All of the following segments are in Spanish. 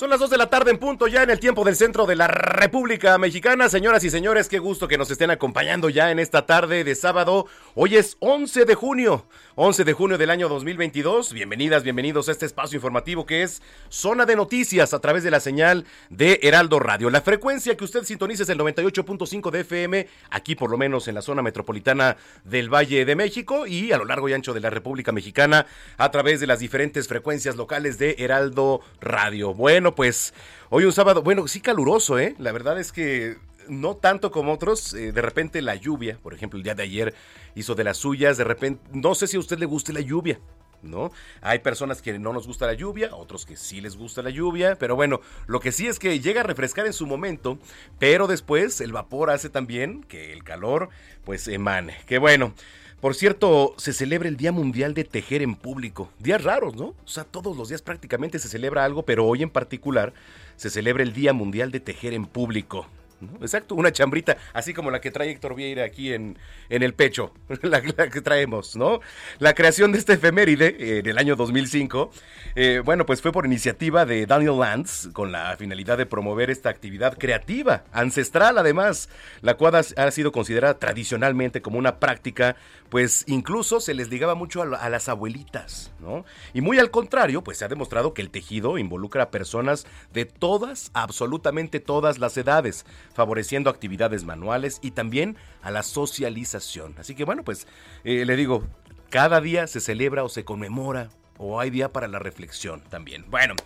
Son las 2 de la tarde en punto ya en el tiempo del centro de la República Mexicana. Señoras y señores, qué gusto que nos estén acompañando ya en esta tarde de sábado. Hoy es 11 de junio, 11 de junio del año 2022. Bienvenidas, bienvenidos a este espacio informativo que es Zona de Noticias a través de la señal de Heraldo Radio. La frecuencia que usted sintoniza es el 98.5 de FM, aquí por lo menos en la zona metropolitana del Valle de México y a lo largo y ancho de la República Mexicana a través de las diferentes frecuencias locales de Heraldo Radio. Bueno, pues hoy un sábado, bueno, sí caluroso, ¿eh? La verdad es que no tanto como otros, eh, de repente la lluvia, por ejemplo, el día de ayer hizo de las suyas, de repente, no sé si a usted le guste la lluvia, ¿no? Hay personas que no nos gusta la lluvia, otros que sí les gusta la lluvia, pero bueno, lo que sí es que llega a refrescar en su momento, pero después el vapor hace también que el calor pues emane. Qué bueno. Por cierto, se celebra el Día Mundial de Tejer en Público. Días raros, ¿no? O sea, todos los días prácticamente se celebra algo, pero hoy en particular se celebra el Día Mundial de Tejer en Público. ¿No? Exacto, una chambrita, así como la que trae Héctor Vieira aquí en, en el pecho, la, que traemos, ¿no? La creación de esta efeméride eh, en el año 2005, eh, bueno, pues fue por iniciativa de Daniel Lance, con la finalidad de promover esta actividad creativa, ancestral además, la cual ha, sido considerada tradicionalmente como una práctica, pues incluso se les ligaba mucho a, a las abuelitas, ¿no? Y muy al contrario, pues se ha demostrado que el tejido involucra a personas de todas, absolutamente todas las edades, favoreciendo actividades manuales y también a la socialización. Así que bueno, pues eh, le digo, cada día se celebra o se conmemora o hay día para la reflexión también. Bueno.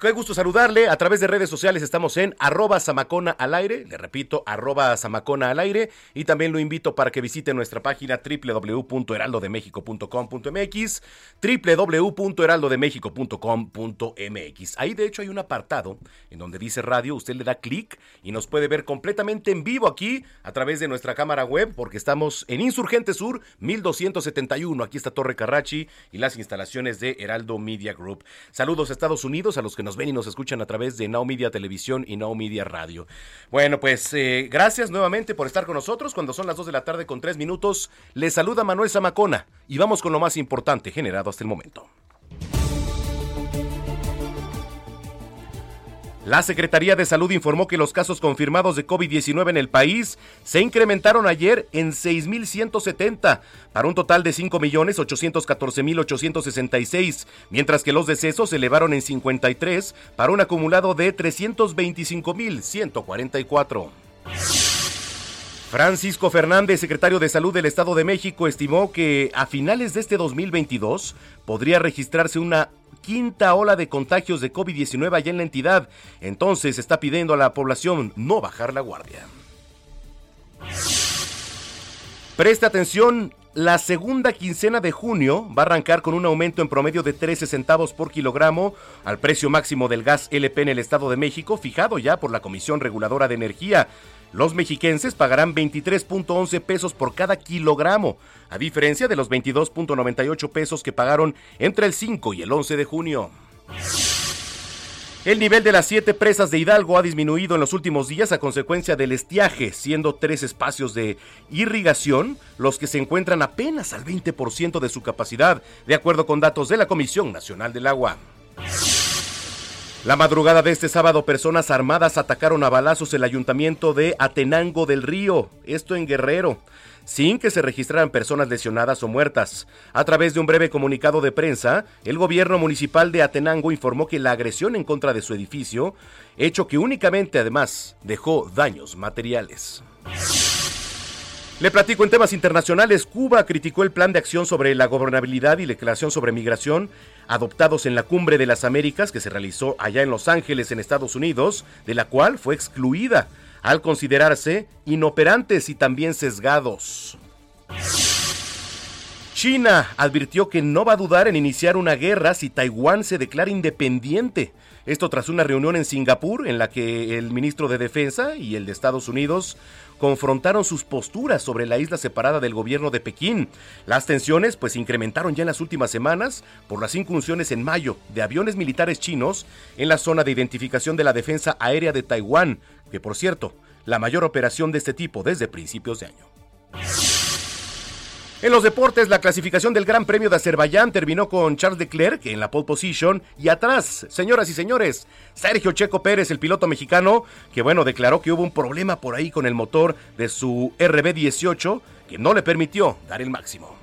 Qué gusto saludarle. A través de redes sociales estamos en arroba samacona al aire. Le repito, arroba samacona al aire. Y también lo invito para que visite nuestra página www.heraldodemexico.com.mx www.heraldodemexico.com.mx Ahí de hecho hay un apartado en donde dice radio. Usted le da clic y nos puede ver completamente en vivo aquí a través de nuestra cámara web porque estamos en Insurgente Sur 1271. Aquí está Torre Carrachi y las instalaciones de Heraldo Media Group. Saludos a Estados Unidos, a los que nos ven y nos escuchan a través de Now Media Televisión y Now Media Radio. Bueno, pues eh, gracias nuevamente por estar con nosotros. Cuando son las 2 de la tarde con 3 minutos, les saluda Manuel Zamacona y vamos con lo más importante generado hasta el momento. La Secretaría de Salud informó que los casos confirmados de COVID-19 en el país se incrementaron ayer en 6.170 para un total de 5.814.866, mientras que los decesos se elevaron en 53 para un acumulado de 325.144. Francisco Fernández, secretario de Salud del Estado de México, estimó que a finales de este 2022 podría registrarse una quinta ola de contagios de COVID-19 allá en la entidad. Entonces está pidiendo a la población no bajar la guardia. Presta atención, la segunda quincena de junio va a arrancar con un aumento en promedio de 13 centavos por kilogramo al precio máximo del gas LP en el Estado de México, fijado ya por la Comisión Reguladora de Energía. Los mexiquenses pagarán 23.11 pesos por cada kilogramo, a diferencia de los 22.98 pesos que pagaron entre el 5 y el 11 de junio. El nivel de las siete presas de Hidalgo ha disminuido en los últimos días a consecuencia del estiaje, siendo tres espacios de irrigación los que se encuentran apenas al 20% de su capacidad, de acuerdo con datos de la Comisión Nacional del Agua. La madrugada de este sábado, personas armadas atacaron a balazos el ayuntamiento de Atenango del Río, esto en Guerrero. sin que se registraran personas lesionadas o muertas. A través de un breve comunicado de prensa, el gobierno municipal de Atenango informó que la agresión en contra de su edificio, hecho que únicamente además dejó daños materiales. Le platico en temas internacionales. Cuba criticó el plan de acción sobre la gobernabilidad y declaración sobre migración adoptados en la Cumbre de las Américas que se realizó allá en Los Ángeles, en Estados Unidos, de la cual fue excluida al considerarse inoperantes y también sesgados. China advirtió que no va a dudar en iniciar una guerra si Taiwán se declara independiente. Esto tras una reunión en Singapur en la que el ministro de Defensa y el de Estados Unidos confrontaron sus posturas sobre la isla separada del gobierno de Pekín. Las tensiones pues incrementaron ya en las últimas semanas por las incursiones en mayo de aviones militares chinos en la zona de identificación de la defensa aérea de Taiwán, que por cierto, la mayor operación de este tipo desde principios de año. En los deportes, la clasificación del Gran Premio de Azerbaiyán terminó con Charles Leclerc en la pole position y atrás, señoras y señores, Sergio Checo Pérez, el piloto mexicano, que bueno, declaró que hubo un problema por ahí con el motor de su RB18 que no le permitió dar el máximo.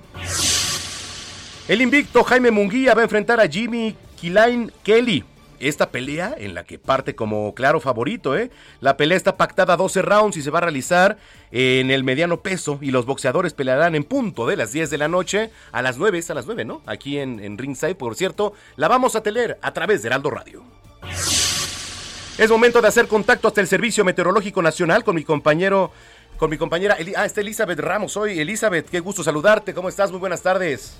El invicto Jaime Munguía va a enfrentar a Jimmy Kilain Kelly esta pelea en la que parte como claro favorito. ¿eh? La pelea está pactada a 12 rounds y se va a realizar en el mediano peso y los boxeadores pelearán en punto de las 10 de la noche a las 9, es a las 9, ¿no? Aquí en, Ringside, por cierto, la vamos a tener a través de Heraldo Radio. Es momento de hacer contacto hasta el Servicio Meteorológico Nacional con mi compañero, con mi compañera, ah, está Elizabeth Ramos hoy. Elizabeth, qué gusto saludarte, ¿cómo estás? Muy buenas tardes.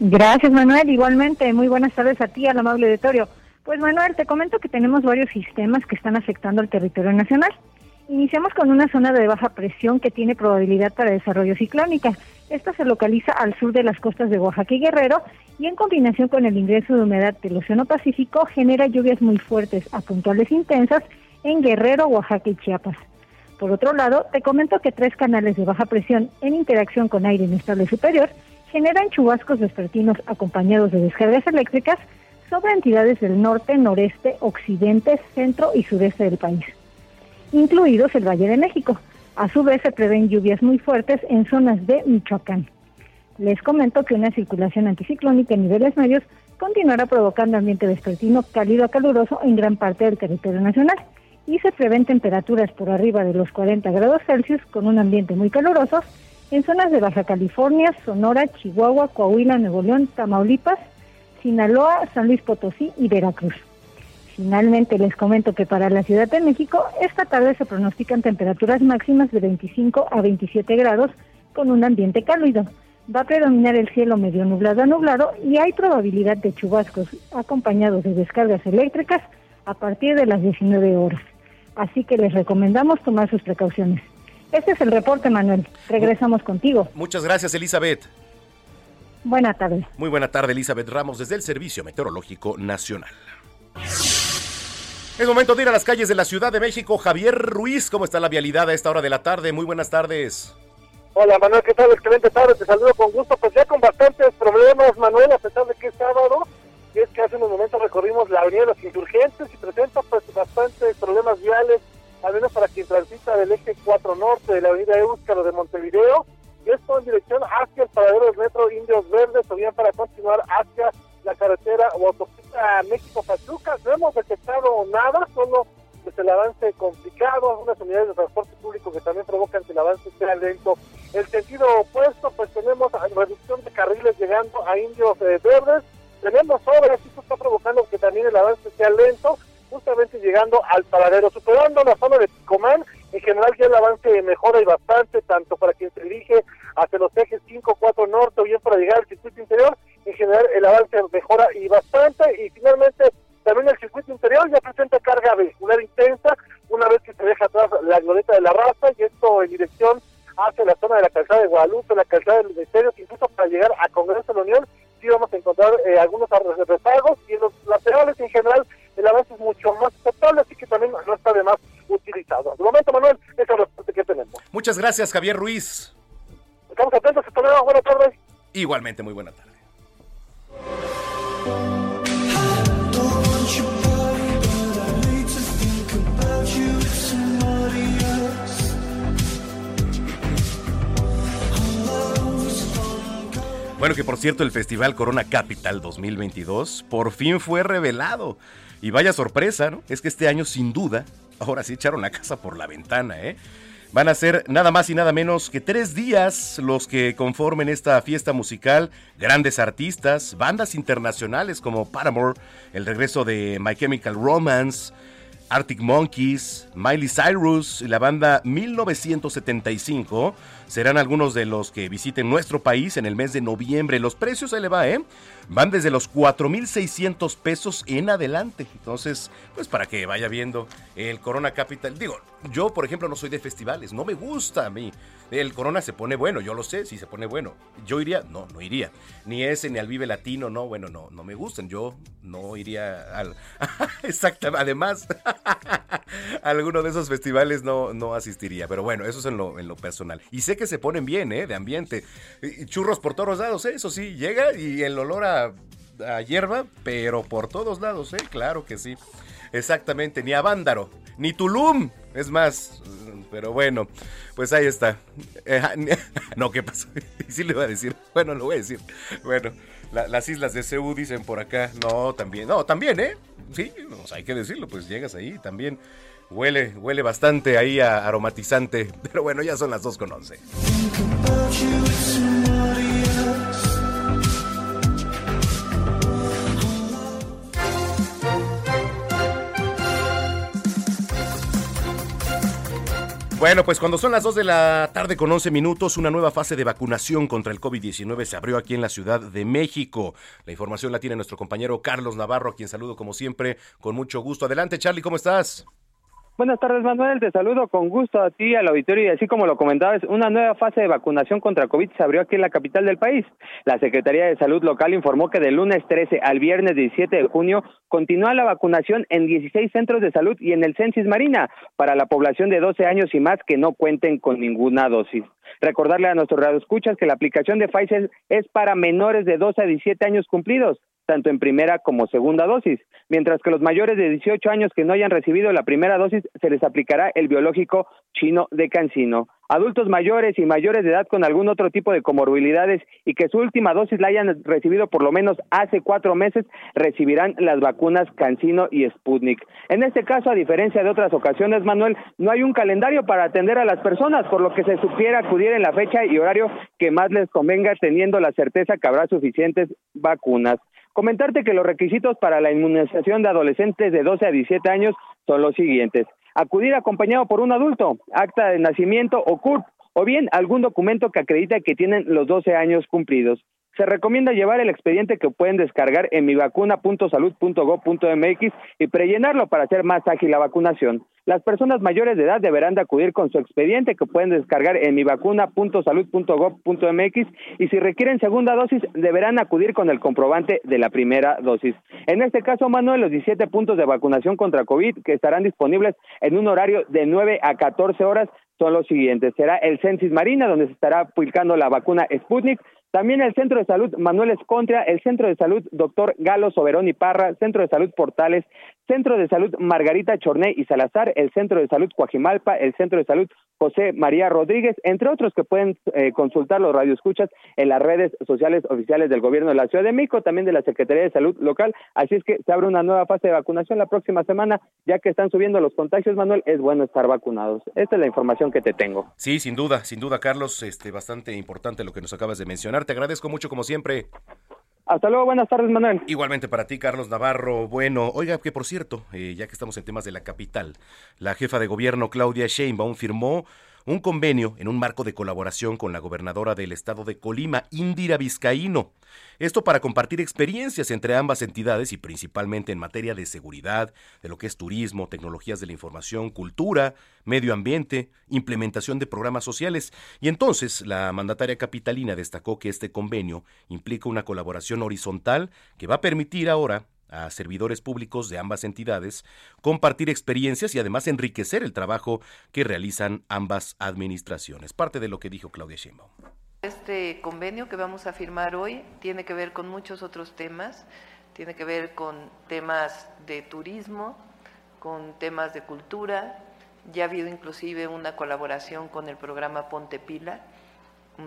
Gracias, Manuel. Igualmente, muy buenas tardes a ti, al amable auditorio. Pues Manuel, te comento que tenemos varios sistemas que están afectando al territorio nacional. Iniciamos con una zona de baja presión que tiene probabilidad para desarrollo ciclónica. Esta se localiza al sur de las costas de Oaxaca y Guerrero y en combinación con el ingreso de humedad del Océano Pacífico genera lluvias muy fuertes a puntuales intensas en Guerrero, Oaxaca y Chiapas. Por otro lado, te comento que tres canales de baja presión en interacción con aire inestable superior generan chubascos vespertinos acompañados de descargas eléctricas sobre entidades del norte, noreste, occidente, centro y sureste del país, incluidos el Valle de México. A su vez se prevén lluvias muy fuertes en zonas de Michoacán. Les comento que una circulación anticiclónica en niveles medios continuará provocando ambiente vespertino cálido a caluroso en gran parte del territorio nacional y se prevén temperaturas por arriba de los 40 grados Celsius con un ambiente muy caluroso en zonas de Baja California, Sonora, Chihuahua, Coahuila, Nuevo León, Tamaulipas, Sinaloa, San Luis Potosí y Veracruz. Finalmente les comento que para la Ciudad de México esta tarde se pronostican temperaturas máximas de 25 a 27 grados con un ambiente cálido. Va a predominar el cielo medio nublado a nublado y hay probabilidad de chubascos acompañados de descargas eléctricas a partir de las 19 horas. Así que les recomendamos tomar sus precauciones. Este es el reporte, Manuel. Regresamos contigo. Muchas gracias, Elizabeth. Buena tarde. Muy buena tarde, Elizabeth Ramos, desde el Servicio Meteorológico Nacional. Es momento de ir a las calles de la Ciudad de México. Javier Ruiz, ¿cómo está la vialidad a esta hora de la tarde? Muy buenas tardes. Hola Manuel, ¿qué tal? Excelente tarde, te saludo con gusto. Pues ya con bastantes problemas, Manuel, a pesar de que es sábado. Y es que hace unos momentos recorrimos la avenida de los insurgentes y presenta pues bastantes problemas viales, al menos para quien transita del eje 4 norte de la avenida Euskaro de Montevideo esto en dirección hacia el paradero del metro Indios Verdes o bien para continuar hacia la carretera o autopista México-Pachuca. No hemos detectado nada, solo pues, el avance complicado, algunas unidades de transporte público que también provocan que el avance sea lento. El sentido opuesto, pues tenemos reducción de carriles llegando a Indios eh, Verdes, tenemos obras, esto está provocando que también el avance sea lento, justamente llegando al paradero, superando la zona de Picomán, en general ya el avance mejora y bastante, tanto para quien se dirige hacia los ejes 5, 4 norte o bien para llegar al circuito interior, en general el avance mejora y bastante, y finalmente también el circuito interior ya presenta carga vehicular intensa, una vez que se deja atrás la glorieta de la raza, y esto en dirección hacia la zona de la calzada de Guadalupe, la calzada del Ministerio, incluso para llegar a Congreso de la Unión, sí vamos a encontrar eh, algunos rezagos, y en los laterales en general el avance es mucho más aceptable, así que también no está de más utilizado. De momento, Manuel, ese es el reporte que tenemos. Muchas gracias, Javier Ruiz. Estamos atentos, hasta luego, buenas tardes. Igualmente, muy buena tarde. Bueno, que por cierto, el Festival Corona Capital 2022 por fin fue revelado. Y vaya sorpresa, ¿no? Es que este año, sin duda, ahora sí echaron la casa por la ventana, ¿eh? Van a ser nada más y nada menos que tres días los que conformen esta fiesta musical. Grandes artistas, bandas internacionales como Paramore, el regreso de My Chemical Romance, Arctic Monkeys, Miley Cyrus y la banda 1975 serán algunos de los que visiten nuestro país en el mes de noviembre. Los precios se le va, ¿eh? Van desde los 4.600 pesos en adelante. Entonces, pues para que vaya viendo el Corona Capital. Digo, yo por ejemplo no soy de festivales, no me gusta a mí. El Corona se pone bueno, yo lo sé, si se pone bueno. Yo iría, no, no iría. Ni ese, ni al Vive Latino, no, bueno, no, no me gustan. Yo no iría al... Exactamente, además, alguno de esos festivales no, no asistiría. Pero bueno, eso es en lo, en lo personal. Y sé que se ponen bien, ¿eh? De ambiente. churros por todos lados, ¿eh? Eso sí, llega y el olor a, a hierba, pero por todos lados, ¿eh? Claro que sí. Exactamente, ni a Vándaro, ni Tulum. Es más, pero bueno, pues ahí está. Eh, no, ¿qué pasó? Sí le iba a decir. Bueno, lo voy a decir. Bueno, las islas de Ceú dicen por acá. No, también. No, también, ¿eh? Sí, hay que decirlo, pues llegas ahí también. Huele, huele bastante ahí aromatizante. Pero bueno, ya son las 2 con 11. Bueno, pues cuando son las 2 de la tarde con 11 minutos, una nueva fase de vacunación contra el COVID-19 se abrió aquí en la Ciudad de México. La información la tiene nuestro compañero Carlos Navarro, a quien saludo como siempre con mucho gusto. Adelante, Charlie, ¿cómo estás? Buenas tardes, Manuel. Te saludo con gusto a ti, al auditorio, y así como lo comentabas, una nueva fase de vacunación contra COVID se abrió aquí en la capital del país. La Secretaría de Salud local informó que del lunes 13 al viernes 17 de junio continúa la vacunación en 16 centros de salud y en el Censis Marina para la población de 12 años y más que no cuenten con ninguna dosis. Recordarle a nuestros radioescuchas que la aplicación de Pfizer es para menores de 12 a 17 años cumplidos tanto en primera como segunda dosis, mientras que los mayores de 18 años que no hayan recibido la primera dosis se les aplicará el biológico chino de Cancino. Adultos mayores y mayores de edad con algún otro tipo de comorbilidades y que su última dosis la hayan recibido por lo menos hace cuatro meses recibirán las vacunas Cancino y Sputnik. En este caso, a diferencia de otras ocasiones, Manuel, no hay un calendario para atender a las personas, por lo que se supiera acudir en la fecha y horario que más les convenga, teniendo la certeza que habrá suficientes vacunas. Comentarte que los requisitos para la inmunización de adolescentes de 12 a 17 años son los siguientes. Acudir acompañado por un adulto, acta de nacimiento o CURP, o bien algún documento que acredite que tienen los 12 años cumplidos. Se recomienda llevar el expediente que pueden descargar en mivacuna.salud.gov.mx y prellenarlo para hacer más ágil la vacunación. Las personas mayores de edad deberán de acudir con su expediente que pueden descargar en mivacuna.salud.gov.mx y si requieren segunda dosis deberán acudir con el comprobante de la primera dosis. En este caso, Manuel, los 17 puntos de vacunación contra COVID que estarán disponibles en un horario de 9 a 14 horas son los siguientes. Será el Censis Marina, donde se estará aplicando la vacuna Sputnik, también el Centro de Salud Manuel Escontria, el Centro de Salud Doctor Galo Soberón y Parra, Centro de Salud Portales, Centro de Salud Margarita Chorné y Salazar, el Centro de Salud Coajimalpa, el Centro de Salud José María Rodríguez, entre otros que pueden eh, consultar los radioescuchas en las redes sociales oficiales del Gobierno de la Ciudad de México, también de la Secretaría de Salud local. Así es que se abre una nueva fase de vacunación la próxima semana, ya que están subiendo los contagios, Manuel, es bueno estar vacunados. Esta es la información que te tengo. Sí, sin duda, sin duda, Carlos, este, bastante importante lo que nos acabas de mencionar. Te agradezco mucho como siempre. Hasta luego, buenas tardes, Manuel. Igualmente para ti, Carlos Navarro. Bueno, oiga, que por cierto, eh, ya que estamos en temas de la capital, la jefa de gobierno Claudia Sheinbaum firmó un convenio en un marco de colaboración con la gobernadora del estado de Colima, Indira Vizcaíno. Esto para compartir experiencias entre ambas entidades y principalmente en materia de seguridad, de lo que es turismo, tecnologías de la información, cultura, medio ambiente, implementación de programas sociales. Y entonces la mandataria capitalina destacó que este convenio implica una colaboración horizontal que va a permitir ahora a servidores públicos de ambas entidades, compartir experiencias y además enriquecer el trabajo que realizan ambas administraciones. Parte de lo que dijo Claudia Sheinbaum. Este convenio que vamos a firmar hoy tiene que ver con muchos otros temas, tiene que ver con temas de turismo, con temas de cultura, ya ha habido inclusive una colaboración con el programa Ponte Pila,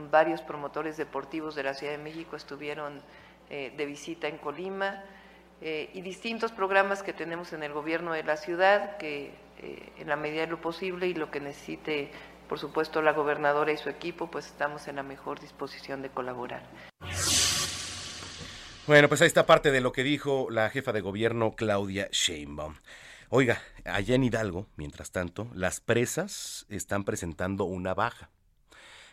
varios promotores deportivos de la Ciudad de México estuvieron eh, de visita en Colima eh, y distintos programas que tenemos en el gobierno de la ciudad que eh, en la medida de lo posible y lo que necesite, por supuesto, la gobernadora y su equipo, pues estamos en la mejor disposición de colaborar. Bueno, pues ahí está parte de lo que dijo la jefa de gobierno Claudia Sheinbaum. Oiga, allá en Hidalgo, mientras tanto, las presas están presentando una baja.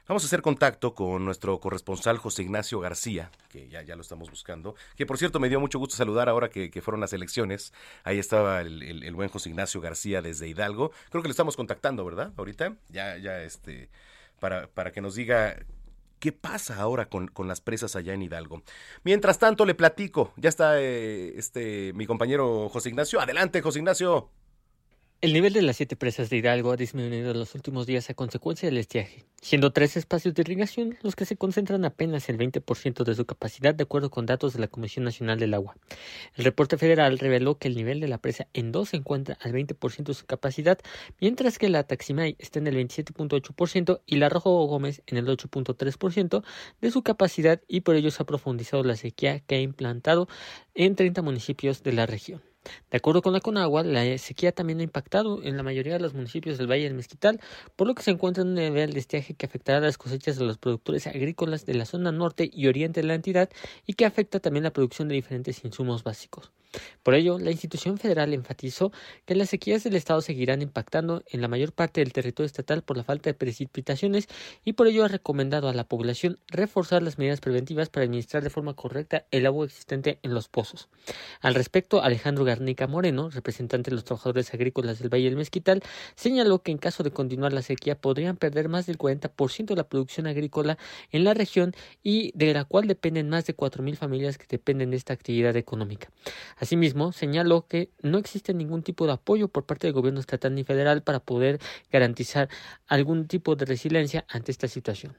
Vamos a hacer contacto con nuestro corresponsal José Ignacio García, que ya, ya lo estamos buscando, que por cierto me dio mucho gusto saludar ahora que, fueron las elecciones. Ahí estaba el, buen José Ignacio García desde Hidalgo. Creo que le estamos contactando, ¿verdad? Ahorita, ya, ya, este, para, para que nos diga ¿Qué pasa ahora con, con, las presas allá en Hidalgo? Mientras tanto, le platico. Ya está eh, este mi compañero José Ignacio. Adelante, José Ignacio. El nivel de las siete presas de Hidalgo ha disminuido en los últimos días a consecuencia del estiaje, siendo tres espacios de irrigación los que se concentran apenas el 20% de su capacidad de acuerdo con datos de la Comisión Nacional del Agua. El reporte federal reveló que el nivel de la presa en dos se encuentra al 20% de su capacidad, mientras que la Taximay está en el 27.8% y la Rojo Gómez en el 8.3% de su capacidad y por ello se ha profundizado la sequía que ha implantado en 30 municipios de la región. De acuerdo con la Conagua, la sequía también ha impactado en la mayoría de los municipios del Valle del Mezquital, por lo que se encuentra en un nivel de estiaje que afectará las cosechas de los productores agrícolas de la zona norte y oriente de la entidad y que afecta también la producción de diferentes insumos básicos. Por ello, la institución federal enfatizó que las sequías del Estado seguirán impactando en la mayor parte del territorio estatal por la falta de precipitaciones y por ello ha recomendado a la población reforzar las medidas preventivas para administrar de forma correcta el agua existente en los pozos. Al respecto, Alejandro Garnica Moreno, representante de los trabajadores agrícolas del Valle del Mezquital, señaló que en caso de continuar la sequía podrían perder más del 40% de la producción agrícola en la región y de la cual dependen más de 4.000 familias que dependen de esta actividad económica. Asimismo, señaló que no existe ningún tipo de apoyo por parte del gobierno estatal ni federal para poder garantizar algún tipo de resiliencia ante esta situación.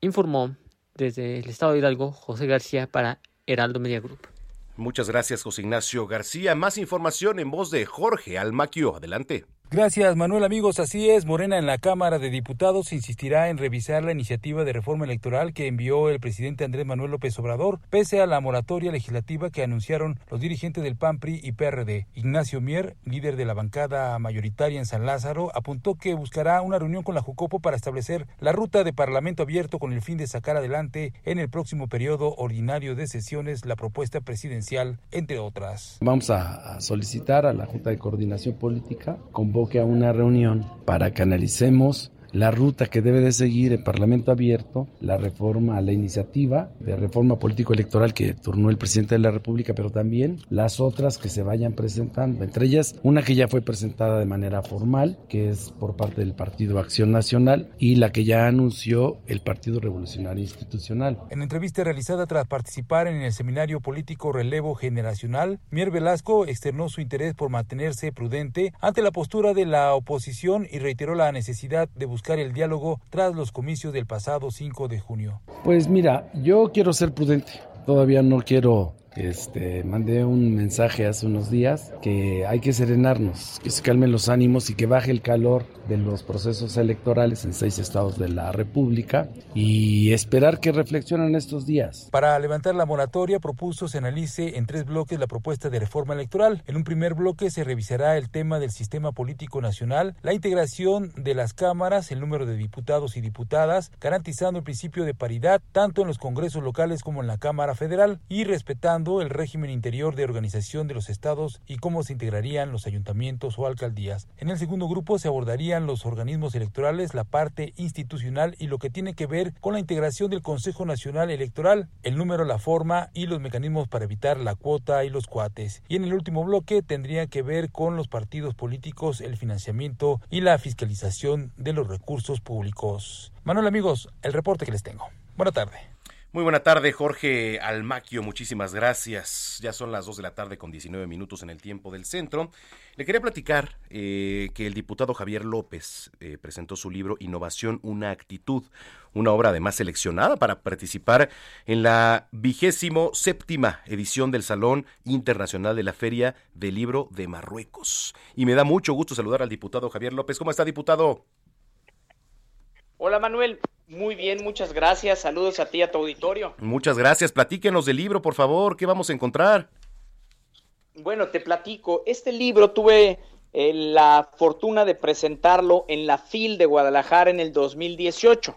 Informó desde el estado de Hidalgo José García para Heraldo Media Group. Muchas gracias, José Ignacio García. Más información en voz de Jorge Almaquio. Adelante. Gracias, Manuel. Amigos, así es. Morena en la Cámara de Diputados insistirá en revisar la iniciativa de reforma electoral que envió el presidente Andrés Manuel López Obrador, pese a la moratoria legislativa que anunciaron los dirigentes del PAN, PRI y PRD. Ignacio Mier, líder de la bancada mayoritaria en San Lázaro, apuntó que buscará una reunión con la Jucopo para establecer la ruta de Parlamento abierto con el fin de sacar adelante en el próximo periodo ordinario de sesiones la propuesta presidencial, entre otras. Vamos a solicitar a la Junta de Coordinación Política con que a una reunión para que analicemos la ruta que debe de seguir el Parlamento abierto, la reforma, la iniciativa de reforma político-electoral que turnó el presidente de la República, pero también las otras que se vayan presentando, entre ellas una que ya fue presentada de manera formal, que es por parte del Partido Acción Nacional, y la que ya anunció el Partido Revolucionario Institucional. En entrevista realizada tras participar en el seminario político Relevo Generacional, Mier Velasco externó su interés por mantenerse prudente ante la postura de la oposición y reiteró la necesidad de buscar buscar el diálogo tras los comicios del pasado 5 de junio? Pues mira, yo quiero ser prudente. Todavía no quiero este, mandé un mensaje hace unos días que hay que serenarnos, que se calmen los ánimos y que baje el calor de los procesos electorales en seis estados de la República y esperar que reflexionen estos días. Para levantar la moratoria propuso se analice en tres bloques la propuesta de reforma electoral. En un primer bloque se revisará el tema del sistema político nacional, la integración de las cámaras, el número de diputados y diputadas, garantizando el principio de paridad tanto en los congresos locales como en la Cámara Federal y respetando el régimen interior de organización de los estados y cómo se integrarían los ayuntamientos o alcaldías. En el segundo grupo se abordarían los organismos electorales, la parte institucional y lo que tiene que ver con la integración del Consejo Nacional Electoral, el número, la forma y los mecanismos para evitar la cuota y los cuates. Y en el último bloque tendría que ver con los partidos políticos, el financiamiento y la fiscalización de los recursos públicos. Manuel amigos, el reporte que les tengo. Buena tarde. Muy buena tarde, Jorge Almaquio. Muchísimas gracias. Ya son las 2 de la tarde con 19 minutos en el tiempo del centro. Le quería platicar eh, que el diputado Javier López eh, presentó su libro Innovación, una actitud, una obra además seleccionada para participar en la vigésimo séptima edición del Salón Internacional de la Feria del Libro de Marruecos. Y me da mucho gusto saludar al diputado Javier López. ¿Cómo está, diputado? Hola Manuel, muy bien, muchas gracias. Saludos a ti y a tu auditorio. Muchas gracias. Platíquenos del libro, por favor. ¿Qué vamos a encontrar? Bueno, te platico. Este libro tuve eh, la fortuna de presentarlo en la FIL de Guadalajara en el 2018.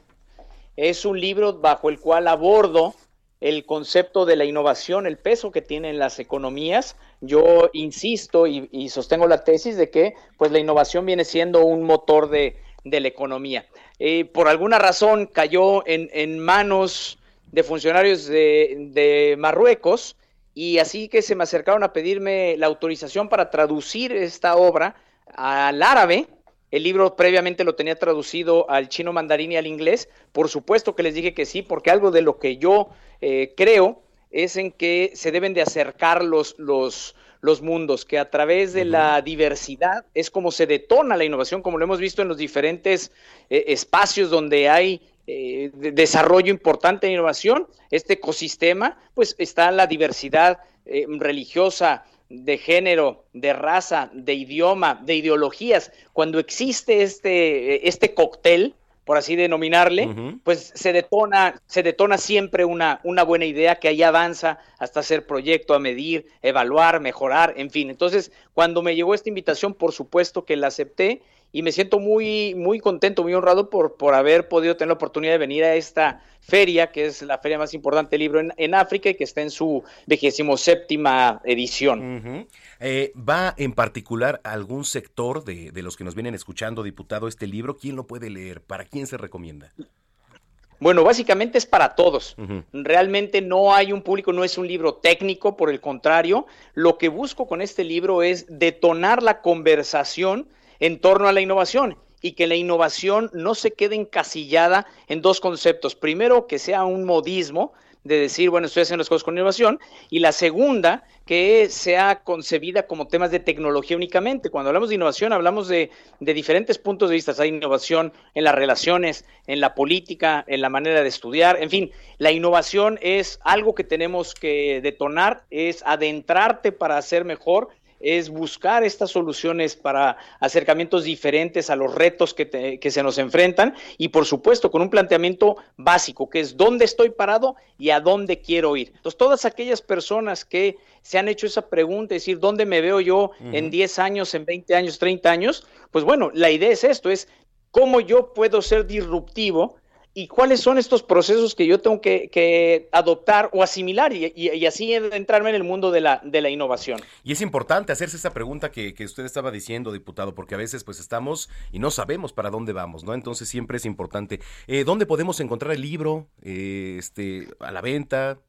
Es un libro bajo el cual abordo el concepto de la innovación, el peso que tienen las economías. Yo insisto y, sostengo la tesis de que pues la innovación viene siendo un motor de, la economía. Eh, por alguna razón cayó en, manos de funcionarios de, de, Marruecos y así que se me acercaron a pedirme la autorización para traducir esta obra al árabe el libro previamente lo tenía traducido al chino mandarín y al inglés. Por supuesto que les dije que sí, porque algo de lo que yo eh, creo es en que se deben de acercar los, los, los mundos, que a través de la diversidad es como se detona la innovación, como lo hemos visto en los diferentes eh, espacios donde hay eh, desarrollo importante de innovación. Este ecosistema, pues está la diversidad religiosa, de género, de raza, de idioma, de ideologías, cuando existe este, este cóctel, por así denominarle, pues se detona, se detona siempre una, una buena idea que ahí avanza hasta hacer proyecto, a medir, evaluar, mejorar, en fin. Entonces, cuando me llegó esta invitación, por supuesto que la acepté y me siento muy, muy contento, muy honrado por, por haber podido tener la oportunidad de venir a esta feria, que es la feria más importante del libro en, África y que está en su vigésimo séptima edición. Eh, ¿Va en particular algún sector de, de los que nos vienen escuchando, diputado, este libro? ¿Quién lo puede leer? ¿Para quién se recomienda? Bueno, básicamente es para todos. Realmente no hay un público, no es un libro técnico, por el contrario, lo que busco con este libro es detonar la conversación en torno a la innovación y que la innovación no se quede encasillada en dos conceptos. Primero, que sea un modismo de decir, bueno, estoy haciendo las cosas con innovación, y la segunda, que sea concebida como temas de tecnología únicamente. Cuando hablamos de innovación, hablamos de, de, diferentes puntos de vista. Hay innovación en las relaciones, en la política, en la manera de estudiar, en fin, la innovación es algo que tenemos que detonar, es adentrarte para hacer mejor es buscar estas soluciones para acercamientos diferentes a los retos que, que, se nos enfrentan y por supuesto con un planteamiento básico que es dónde estoy parado y a dónde quiero ir. Entonces todas aquellas personas que se han hecho esa pregunta, es decir, ¿dónde me veo yo en 10 años, en 20 años, 30 años? Pues bueno, la idea es esto, es cómo yo puedo ser disruptivo y cuáles son estos procesos que yo tengo que, adoptar o asimilar y, así entrarme en el mundo de la, de la innovación. Y es importante hacerse esa pregunta que, usted estaba diciendo, diputado, porque a veces pues estamos y no sabemos para dónde vamos, ¿no? Entonces siempre es importante. Eh, ¿Dónde podemos encontrar el libro eh, este, a la venta?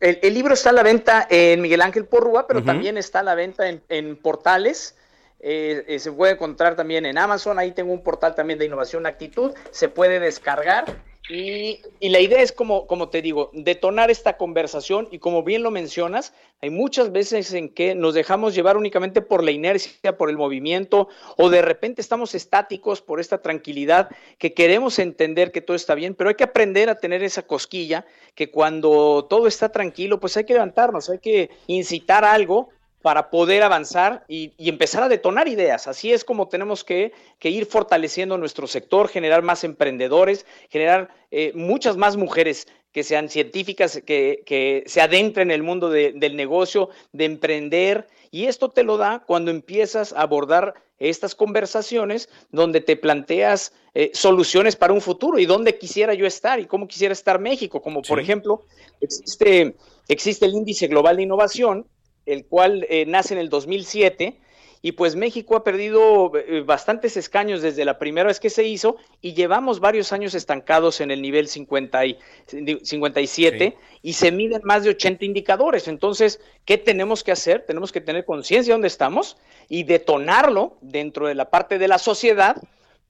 El, libro está a la venta en Miguel Ángel Porrúa, pero también está a la venta en, en portales eh, eh, se puede encontrar también en Amazon, ahí tengo un portal también de innovación actitud, se puede descargar y, la idea es como, como te digo, detonar esta conversación y como bien lo mencionas, hay muchas veces en que nos dejamos llevar únicamente por la inercia, por el movimiento o de repente estamos estáticos por esta tranquilidad que queremos entender que todo está bien, pero hay que aprender a tener esa cosquilla que cuando todo está tranquilo, pues hay que levantarnos, hay que incitar algo para poder avanzar y, empezar a detonar ideas. Así es como tenemos que, ir fortaleciendo nuestro sector, generar más emprendedores, generar eh, muchas más mujeres que sean científicas, que, se adentren en el mundo del negocio, de emprender. Y esto te lo da cuando empiezas a abordar estas conversaciones donde te planteas eh, soluciones para un futuro y dónde quisiera yo estar y cómo quisiera estar México. Como por ejemplo, existe, existe el índice global de innovación el cual eh, nace en el 2007 y pues México ha perdido eh, bastantes escaños desde la primera vez que se hizo y llevamos varios años estancados en el nivel 50 y, 57 y se miden más de 80 indicadores. Entonces, ¿qué tenemos que hacer? Tenemos que tener conciencia de dónde estamos y detonarlo dentro de la parte de la sociedad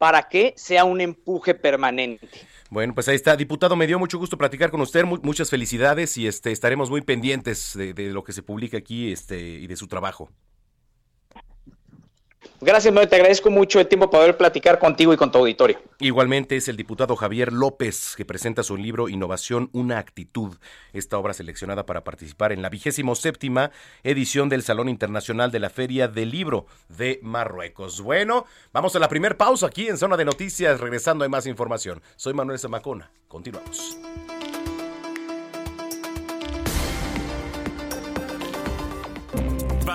para que sea un empuje permanente. Bueno, pues ahí está, diputado, me dio mucho gusto platicar con usted, muchas felicidades y este estaremos muy pendientes de, lo que se publica aquí este y de su trabajo. Gracias, Manuel. Te agradezco mucho el tiempo para poder platicar contigo y con tu auditorio. Igualmente es el diputado Javier López que presenta su libro Innovación, una actitud. Esta obra seleccionada para participar en la vigésimo séptima edición del Salón Internacional de la Feria del Libro de Marruecos. Bueno, vamos a la primer pausa aquí en Zona de Noticias. Regresando hay más información. Soy Manuel Zamacona. Continuamos.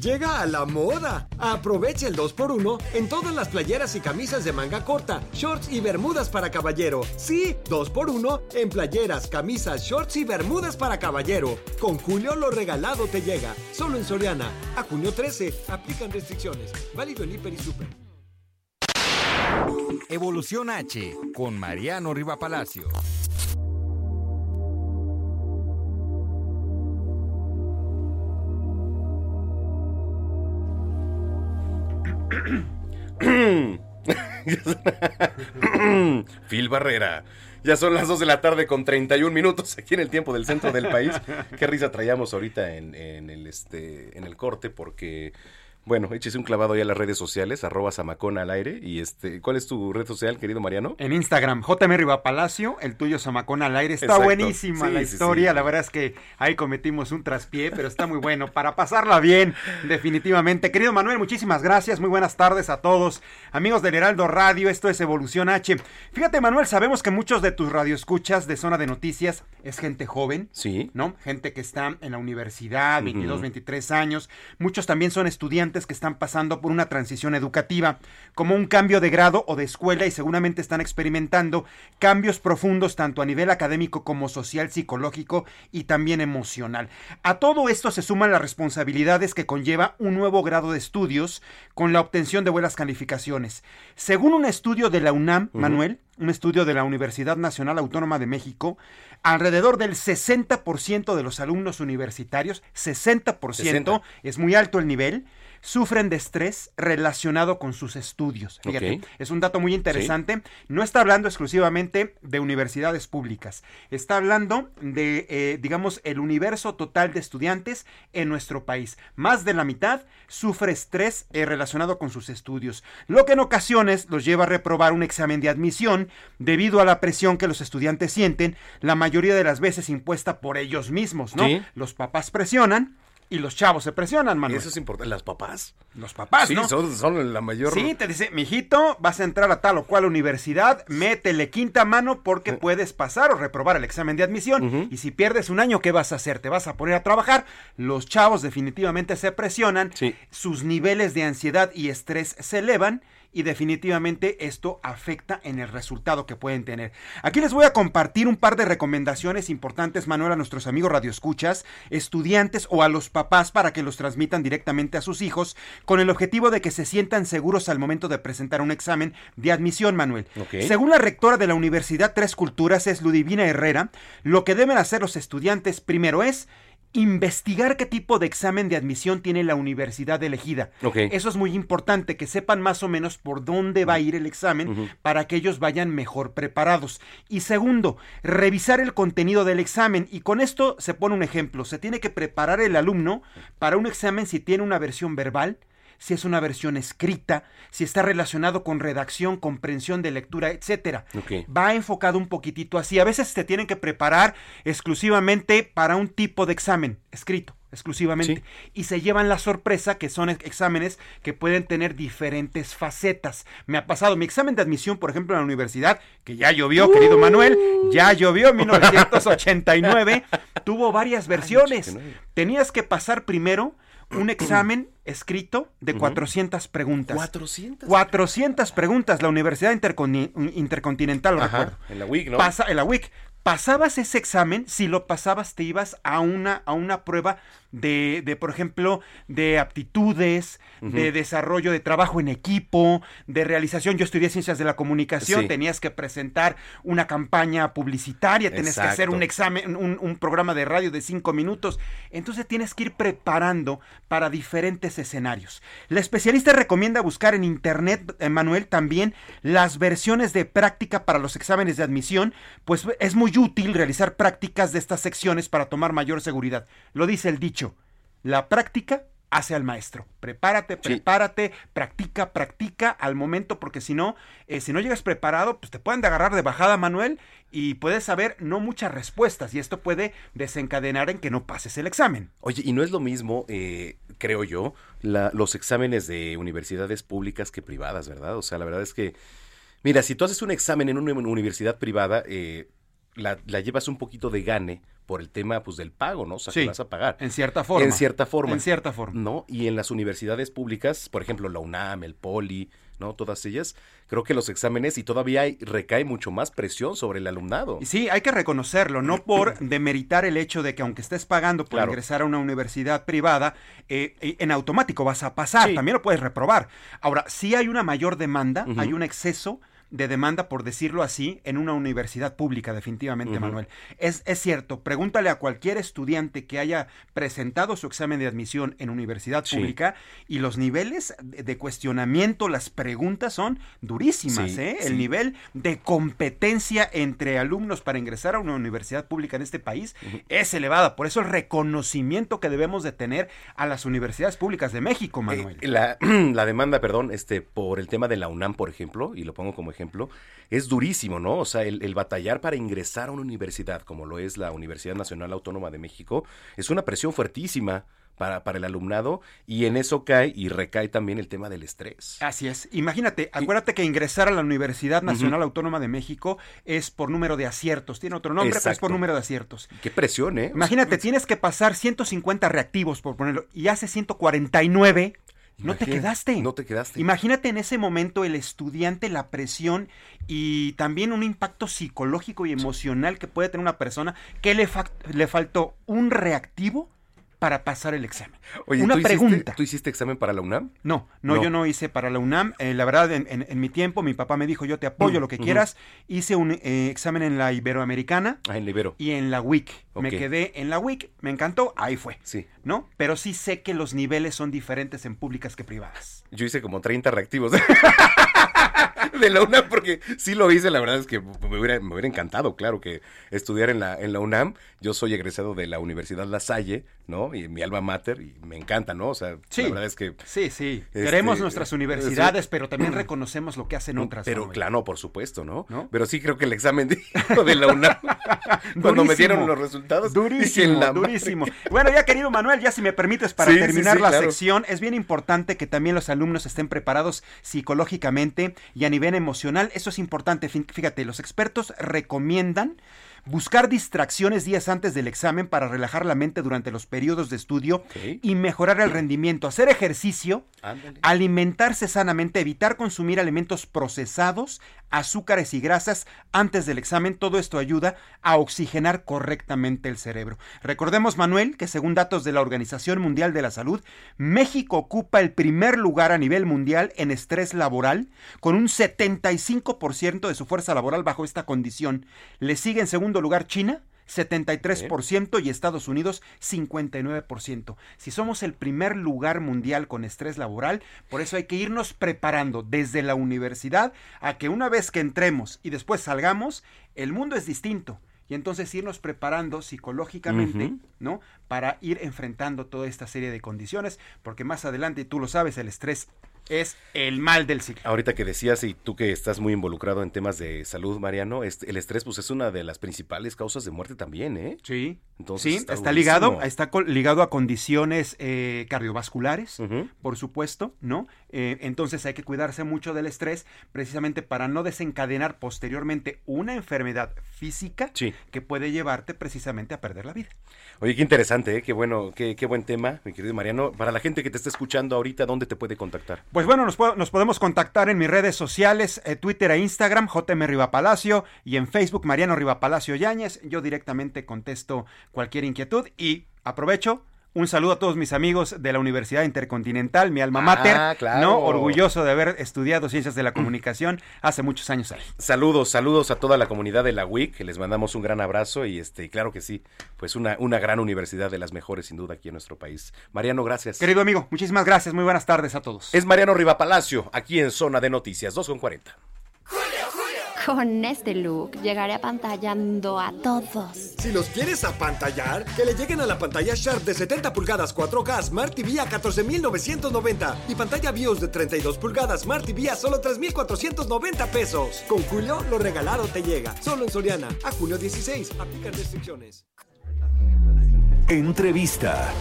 Llega a la moda. Aprovecha el 2x1 en todas las playeras y camisas de manga corta, shorts y bermudas para caballero. Sí, 2x1 en playeras, camisas, shorts y bermudas para caballero. Con Julio lo regalado te llega. Solo en Soriana. A junio 13. Aplican restricciones. Válido en Hiper y Super. Evolución H con Mariano Riva Palacio. Phil Barrera. Ya son las 2 de la tarde con 31 minutos aquí en el tiempo del centro del país. Qué risa traíamos ahorita en, en el, este, en el corte porque bueno, échese un clavado ahí a las redes sociales, arroba Samacona al aire. Y este, ¿cuál es tu red social, querido Mariano? En Instagram, JM Riva Palacio, el tuyo Samacona al aire. Está Exacto. buenísima Sí, la sí, historia. sí. La verdad es que ahí cometimos un traspié, pero está muy bueno. Para pasarla bien, definitivamente. Querido Manuel, muchísimas gracias. Muy buenas tardes a todos. Amigos del Heraldo Radio, esto es Evolución H. Fíjate, Manuel, sabemos que muchos de tus radioescuchas de zona de noticias es gente joven. Sí. ¿No? Gente que está en la universidad, 22, Ujú. 23 años. Muchos también son estudiantes que están pasando por una transición educativa, como un cambio de grado o de escuela y seguramente están experimentando cambios profundos tanto a nivel académico como social, psicológico y también emocional. A todo esto se suman las responsabilidades que conlleva un nuevo grado de estudios con la obtención de buenas calificaciones. Según un estudio de la UNAM. Manuel, un estudio de la Universidad Nacional Autónoma de México, alrededor del 60% de los alumnos universitarios, 60%, 60. es muy alto el nivel, sufren de estrés relacionado con sus estudios. Fíjate, es un dato muy interesante. No está hablando exclusivamente de universidades públicas, está hablando de, eh, digamos, el universo total de estudiantes en nuestro país. Más de la mitad sufre estrés eh, relacionado con sus estudios, lo que en ocasiones los lleva a reprobar un examen de admisión debido a la presión que los estudiantes sienten, la mayoría de las veces impuesta por ellos mismos, ¿no? Sí. Los papás presionan y los chavos se presionan, Manuel. Eso es importante. Las papás. Los papás, sí, ¿no? son, son la mayor. Sí, te dice, mijito, vas a entrar a tal o cual universidad, métele quinta mano porque puedes pasar o reprobar el examen de admisión. Y si pierdes un año, ¿qué vas a hacer? ¿Te vas a poner a trabajar? Los chavos definitivamente se presionan, sus niveles de ansiedad y estrés se elevan. Y definitivamente esto afecta en el resultado que pueden tener. Aquí les voy a compartir un par de recomendaciones importantes, Manuel, a nuestros amigos radioescuchas, estudiantes o a los papás para que los transmitan directamente a sus hijos con el objetivo de que se sientan seguros al momento de presentar un examen de admisión, Manuel. Según la rectora de la Universidad Tres Culturas, es Ludivina Herrera, lo que deben hacer los estudiantes primero es investigar qué tipo de examen de admisión tiene la universidad elegida. Eso es muy importante, que sepan más o menos por dónde va a ir el examen para que ellos vayan mejor preparados. Y segundo, revisar el contenido del examen. Y con esto se pone un ejemplo. Se tiene que preparar el alumno para un examen si tiene una versión verbal, si es una versión escrita, si está relacionado con redacción, comprensión de lectura, etcétera. Va enfocado un poquitito así. A veces te tienen que preparar exclusivamente para un tipo de examen escrito exclusivamente y se llevan la sorpresa que son ex- exámenes que pueden tener diferentes facetas. Me ha pasado mi examen de admisión, por ejemplo, en la universidad, que ya llovió, querido Manuel, ya llovió en 1989, tuvo varias versiones. Tenías que pasar primero un examen escrito de 400 preguntas. 400. 400 preguntas. La Universidad Interconi- Intercontinental, lo Ajá, recuerdo. en la WIC, ¿no? Pasa, en la WIC. pasabas ese examen, si lo pasabas te ibas a una, a una prueba de, de, por ejemplo, de aptitudes, de desarrollo de trabajo en equipo, de realización. Yo estudié ciencias de la comunicación, Sí. tenías que presentar una campaña publicitaria, tenías que hacer un examen, un, un programa de radio de cinco minutos. Entonces tienes que ir preparando para diferentes escenarios. La especialista recomienda buscar en internet, eh, Manuel, también las versiones de práctica para los exámenes de admisión, pues es muy útil realizar prácticas de estas secciones para tomar mayor seguridad. Lo dice el dicho, la práctica hace al maestro. Prepárate, prepárate, practica, practica al momento, porque si no, eh, si no llegas preparado, pues te pueden de agarrar de bajada, Manuel, y puedes saber no muchas respuestas, y esto puede desencadenar en que no pases el examen. Oye, y no es lo mismo, eh, creo yo, la- los exámenes de universidades públicas que privadas, ¿verdad? O sea, la verdad es que, mira, si tú haces un examen en una universidad privada, eh, la, la llevas un poquito de gane por el tema pues del pago, ¿no? O sea, Sí, que vas a pagar. en cierta forma. En cierta forma. En cierta forma. ¿No? Y en las universidades públicas, por ejemplo, la UNAM, el POLI, ¿no? Todas ellas, creo que los exámenes y todavía hay, recae mucho más presión sobre el alumnado. Y sí, hay que reconocerlo, no por demeritar el hecho de que aunque estés pagando por Claro. ingresar a una universidad privada, eh, en automático vas a pasar, Sí. también lo puedes reprobar. Ahora, si hay una mayor demanda, hay un exceso de demanda, por decirlo así, en una universidad pública, definitivamente. Manuel. Es, es cierto, pregúntale a cualquier estudiante que haya presentado su examen de admisión en universidad Sí. pública y los niveles de, de cuestionamiento, las preguntas son durísimas, Sí, ¿eh? El nivel de competencia entre alumnos para ingresar a una universidad pública en este país es elevada. Por eso el reconocimiento que debemos de tener a las universidades públicas de México, Manuel. Eh, la, la demanda, perdón, este, por el tema de la UNAM, por ejemplo, y lo pongo como ejemplo, es durísimo, ¿no? O sea, el, el batallar para ingresar a una universidad, como lo es la Universidad Nacional Autónoma de México, es una presión fuertísima para, para el alumnado y en eso cae y recae también el tema del estrés. Así es. Imagínate, acuérdate que ingresar a la Universidad Nacional Autónoma de México es por número de aciertos. Tiene otro nombre, pero es por número de aciertos. Qué presión, ¿eh? Imagínate, tienes que pasar 150 reactivos, por ponerlo, y hace 149. No te quedaste. No te quedaste. Imagínate en ese momento el estudiante, la presión y también un impacto psicológico y emocional que puede tener una persona que le, fa- le faltó un reactivo para pasar el examen. Oye, una ¿tú hiciste- pregunta. ¿Tú hiciste examen para la UNAM? No, no, No. yo no hice para la UNAM. Eh, la verdad, en, en- en mi tiempo, mi papá me dijo, yo te apoyo, lo que quieras. Hice un eh, examen en la Iberoamericana Ah, en Libero. y en la WIC. Me quedé en la WIC, me encantó, ahí fue. Sí. ¿No? Pero sí sé que los niveles son diferentes en públicas que privadas. Yo hice como 30 reactivos de la UNAM porque sí lo hice, la verdad es que me hubiera, me hubiera encantado, claro, que estudiar en la, en la UNAM. Yo soy egresado de la Universidad La Salle, ¿no? Y mi alma mater, y me encanta, ¿no? O sea, Sí. la verdad es que... Sí, sí. Este, Queremos nuestras universidades, sí. pero también reconocemos lo que hacen otras. Pero claro, por supuesto, ¿no? ¿No? Pero sí creo que el examen de, de la UNAM, cuando me dieron los resultados, Durísimo, durísimo. Bueno, ya querido Manuel, ya si me permites para Sí, terminar la claro. sección, es bien importante que también los alumnos estén preparados psicológicamente y a nivel emocional. Eso es importante. Fí- Fíjate, los expertos recomiendan buscar distracciones días antes del examen para relajar la mente durante los periodos de estudio y mejorar el rendimiento, hacer ejercicio, Ándale. alimentarse sanamente, evitar consumir alimentos procesados, azúcares y grasas antes del examen. Todo esto ayuda a oxigenar correctamente el cerebro. Recordemos, Manuel, que según datos de la Organización Mundial de la Salud, México ocupa el primer lugar a nivel mundial en estrés laboral, con un 75% de su fuerza laboral bajo esta condición. Le sigue en segundo lugar China, 73% y Estados Unidos 59%. Si somos el primer lugar mundial con estrés laboral, por eso hay que irnos preparando desde la universidad a que una vez que entremos y después salgamos, el mundo es distinto. Y entonces irnos preparando psicológicamente. ¿no? Para ir enfrentando toda esta serie de condiciones, porque más adelante, tú lo sabes, el estrés es el mal del siglo. Ahorita que decías, y tú que estás muy involucrado en temas de salud, Mariano, el estrés pues es una de las principales causas de muerte también, ¿eh? Sí. Entonces sí, está ligado, está ligado a condiciones eh, cardiovasculares, por supuesto, ¿no? Eh, entonces hay que cuidarse mucho del estrés, precisamente para no desencadenar posteriormente una enfermedad física Sí. que puede llevarte precisamente a perder la vida. Oye, qué interesante, ¿eh? qué bueno, qué, qué buen tema, mi querido Mariano. Para la gente que te está escuchando ahorita, ¿dónde te puede contactar? Pues bueno, nos, nos podemos contactar en mis redes sociales, eh, Twitter e Instagram, JM Rivapalacio, y en Facebook, Mariano Rivapalacio Yáñez. Yo directamente contesto cualquier inquietud y aprovecho un saludo a todos mis amigos de la Universidad Intercontinental, mi alma mater, Ah, claro. ¿no? Orgulloso de haber estudiado Ciencias de la Comunicación hace muchos años ahí. Saludos, saludos a toda la comunidad de la WIC, que les mandamos un gran abrazo y este, claro que sí, pues una, una gran universidad de las mejores sin duda aquí en nuestro país. Mariano, gracias. Querido amigo, muchísimas gracias, muy buenas tardes a todos. Es Mariano Rivapalacio, aquí en Zona de Noticias, 2 con 40. Con este look llegaré apantallando a todos. Si los quieres apantallar, que le lleguen a la pantalla Sharp de 70 pulgadas 4K Smart TV a 14,990 y pantalla BIOS de 32 pulgadas Smart TV a solo 3,490 pesos. Con Julio, lo regalado te llega. Solo en Soriana. A junio 16. Aplican restricciones. Entrevista.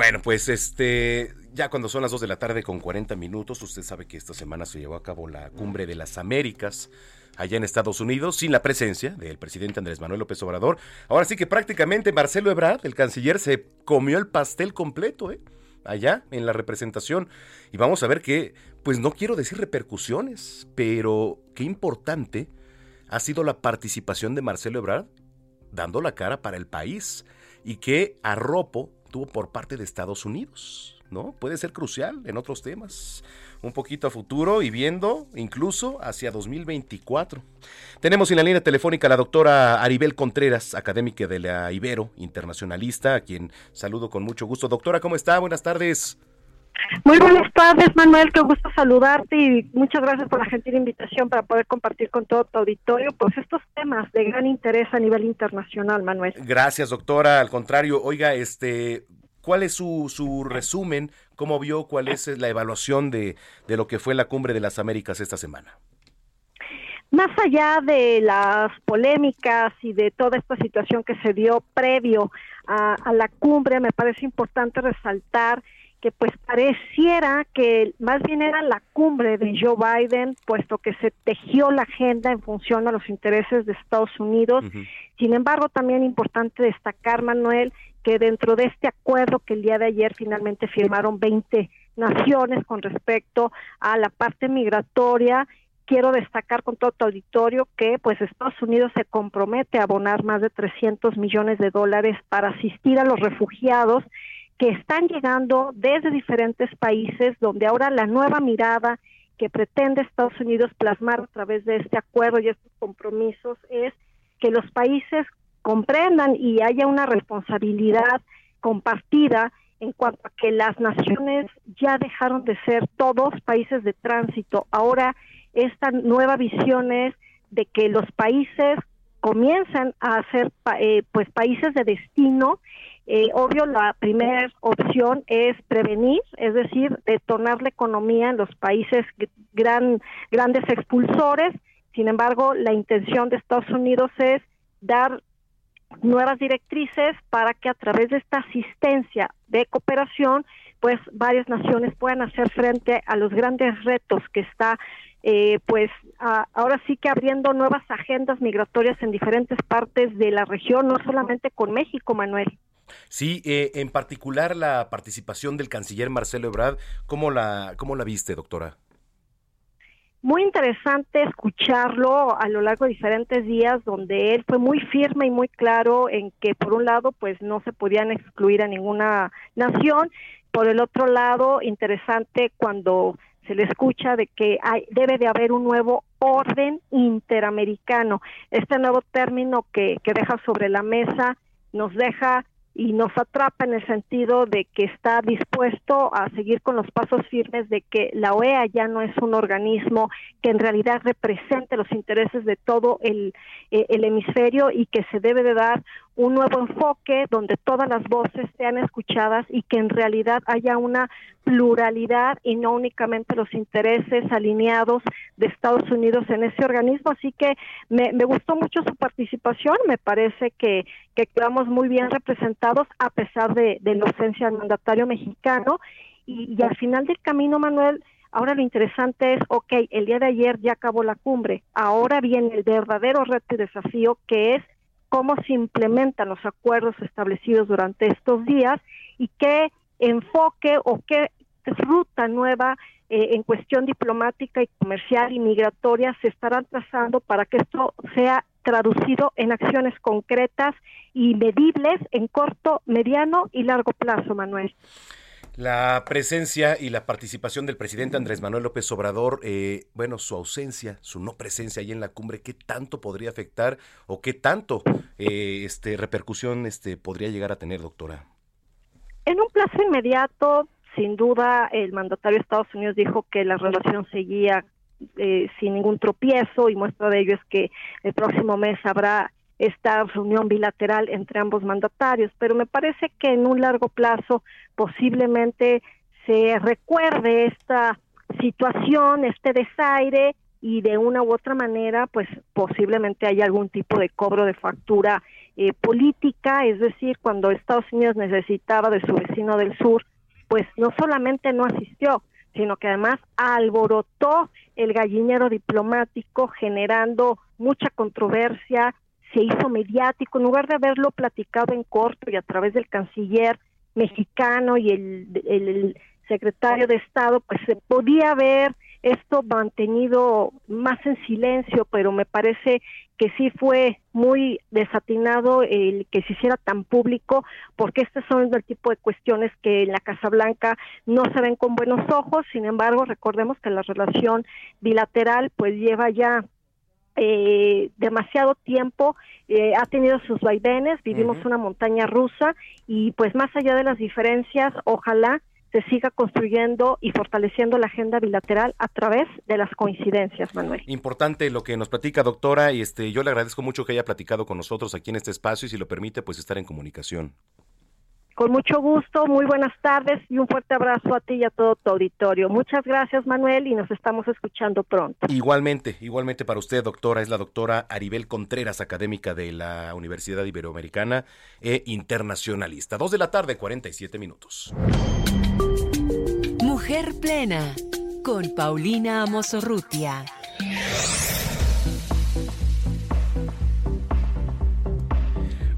Bueno, pues este, ya cuando son las 2 de la tarde con 40 minutos, usted sabe que esta semana se llevó a cabo la Cumbre de las Américas allá en Estados Unidos, sin la presencia del presidente Andrés Manuel López Obrador. Ahora sí que prácticamente Marcelo Ebrard, el canciller, se comió el pastel completo, ¿eh? allá en la representación. Y vamos a ver que, pues no quiero decir repercusiones, pero qué importante ha sido la participación de Marcelo Ebrard dando la cara para el país y qué arropo tuvo por parte de Estados Unidos, ¿no? Puede ser crucial en otros temas, un poquito a futuro y viendo incluso hacia 2024. Tenemos en la línea telefónica a la doctora Aribel Contreras, académica de la Ibero, internacionalista, a quien saludo con mucho gusto. Doctora, ¿cómo está? Buenas tardes. Muy buenas tardes, Manuel. Qué gusto saludarte y muchas gracias por la gentil invitación para poder compartir con todo tu auditorio pues estos temas de gran interés a nivel internacional, Manuel. Gracias, doctora. Al contrario, oiga, este, ¿cuál es su, su resumen? ¿Cómo vio? ¿Cuál es la evaluación de, de lo que fue la cumbre de las Américas esta semana? Más allá de las polémicas y de toda esta situación que se dio previo a, a la cumbre, me parece importante resaltar que pues pareciera que más bien era la cumbre de Joe Biden, puesto que se tejió la agenda en función a los intereses de Estados Unidos. Sin embargo, también importante destacar, Manuel, que dentro de este acuerdo que el día de ayer finalmente firmaron 20 naciones con respecto a la parte migratoria, quiero destacar con todo tu auditorio que pues Estados Unidos se compromete a abonar más de 300 millones de dólares para asistir a los refugiados que están llegando desde diferentes países, donde ahora la nueva mirada que pretende Estados Unidos plasmar a través de este acuerdo y estos compromisos es que los países comprendan y haya una responsabilidad compartida en cuanto a que las naciones ya dejaron de ser todos países de tránsito. Ahora esta nueva visión es de que los países comienzan a ser eh, pues países de destino eh, obvio, la primera opción es prevenir, es decir, detonar la economía en los países gran, grandes expulsores. Sin embargo, la intención de Estados Unidos es dar nuevas directrices para que a través de esta asistencia de cooperación, pues varias naciones puedan hacer frente a los grandes retos que está eh, pues ahora sí que abriendo nuevas agendas migratorias en diferentes partes de la región, no solamente con México, Manuel. Sí, eh, en particular la participación del canciller Marcelo Ebrard, ¿cómo la, cómo la viste, doctora? Muy interesante escucharlo a lo largo de diferentes días, donde él fue muy firme y muy claro en que, por un lado, pues no se podían excluir a ninguna nación, por el otro lado, interesante cuando se le escucha de que hay, debe de haber un nuevo orden interamericano. Este nuevo término que, que deja sobre la mesa nos deja y nos atrapa en el sentido de que está dispuesto a seguir con los pasos firmes de que la OEA ya no es un organismo que en realidad represente los intereses de todo el, el hemisferio y que se debe de dar un nuevo enfoque donde todas las voces sean escuchadas y que en realidad haya una pluralidad y no únicamente los intereses alineados de Estados Unidos en ese organismo. Así que me, gustó mucho su participación, me parece que, que quedamos muy bien representados a pesar de, la ausencia del mandatario mexicano. Y, y al final del camino, Manuel, Ahora lo interesante es, ok, el día de ayer ya acabó la cumbre, ahora viene el verdadero reto y desafío que es cómo se implementan los acuerdos establecidos durante estos días y qué enfoque o qué ruta nueva eh, en cuestión diplomática y comercial y migratoria se estarán trazando para que esto sea traducido en acciones concretas y medibles en corto, mediano y largo plazo, Manuel. La presencia y la participación del presidente Andrés Manuel López Obrador, eh, bueno, su ausencia, su no presencia ahí en la cumbre, ¿qué tanto podría afectar o qué tanto eh, este, repercusión este, podría llegar a tener, doctora? En un plazo inmediato, sin duda, el mandatario de Estados Unidos dijo que la relación seguía eh, sin ningún tropiezo y muestra de ello es que el próximo mes habrá esta reunión bilateral entre ambos mandatarios, pero me parece que en un largo plazo posiblemente se recuerde esta situación, este desaire y de una u otra manera, pues posiblemente haya algún tipo de cobro de factura eh, política, es decir, cuando Estados Unidos necesitaba de su vecino del sur, pues no solamente no asistió, sino que además alborotó el gallinero diplomático generando mucha controversia, se hizo mediático, en lugar de haberlo platicado en corto y a través del canciller mexicano y el, secretario de Estado, pues se podía haber esto mantenido más en silencio, pero me parece que sí fue muy desatinado el que se hiciera tan público, porque estos son el tipo de cuestiones que en la Casa Blanca no se ven con buenos ojos, sin embargo, recordemos que la relación bilateral pues lleva ya eh, demasiado tiempo, eh, ha tenido sus vaivenes, vivimos una montaña rusa y pues más allá de las diferencias, ojalá se siga construyendo y fortaleciendo la agenda bilateral a través de las coincidencias, Manuel. Importante lo que nos platica, doctora, y este yo le agradezco mucho que haya platicado con nosotros aquí en este espacio y si lo permite, pues estar en comunicación. Con mucho gusto, muy buenas tardes y un fuerte abrazo a ti y a todo tu auditorio. Muchas gracias, Manuel, y nos estamos escuchando pronto. Igualmente, igualmente para usted, doctora, es la doctora Aribel Contreras, académica de la Universidad Iberoamericana e internacionalista. Dos de la tarde, 47 minutos. Mujer plena, con Paulina Amosorrutia.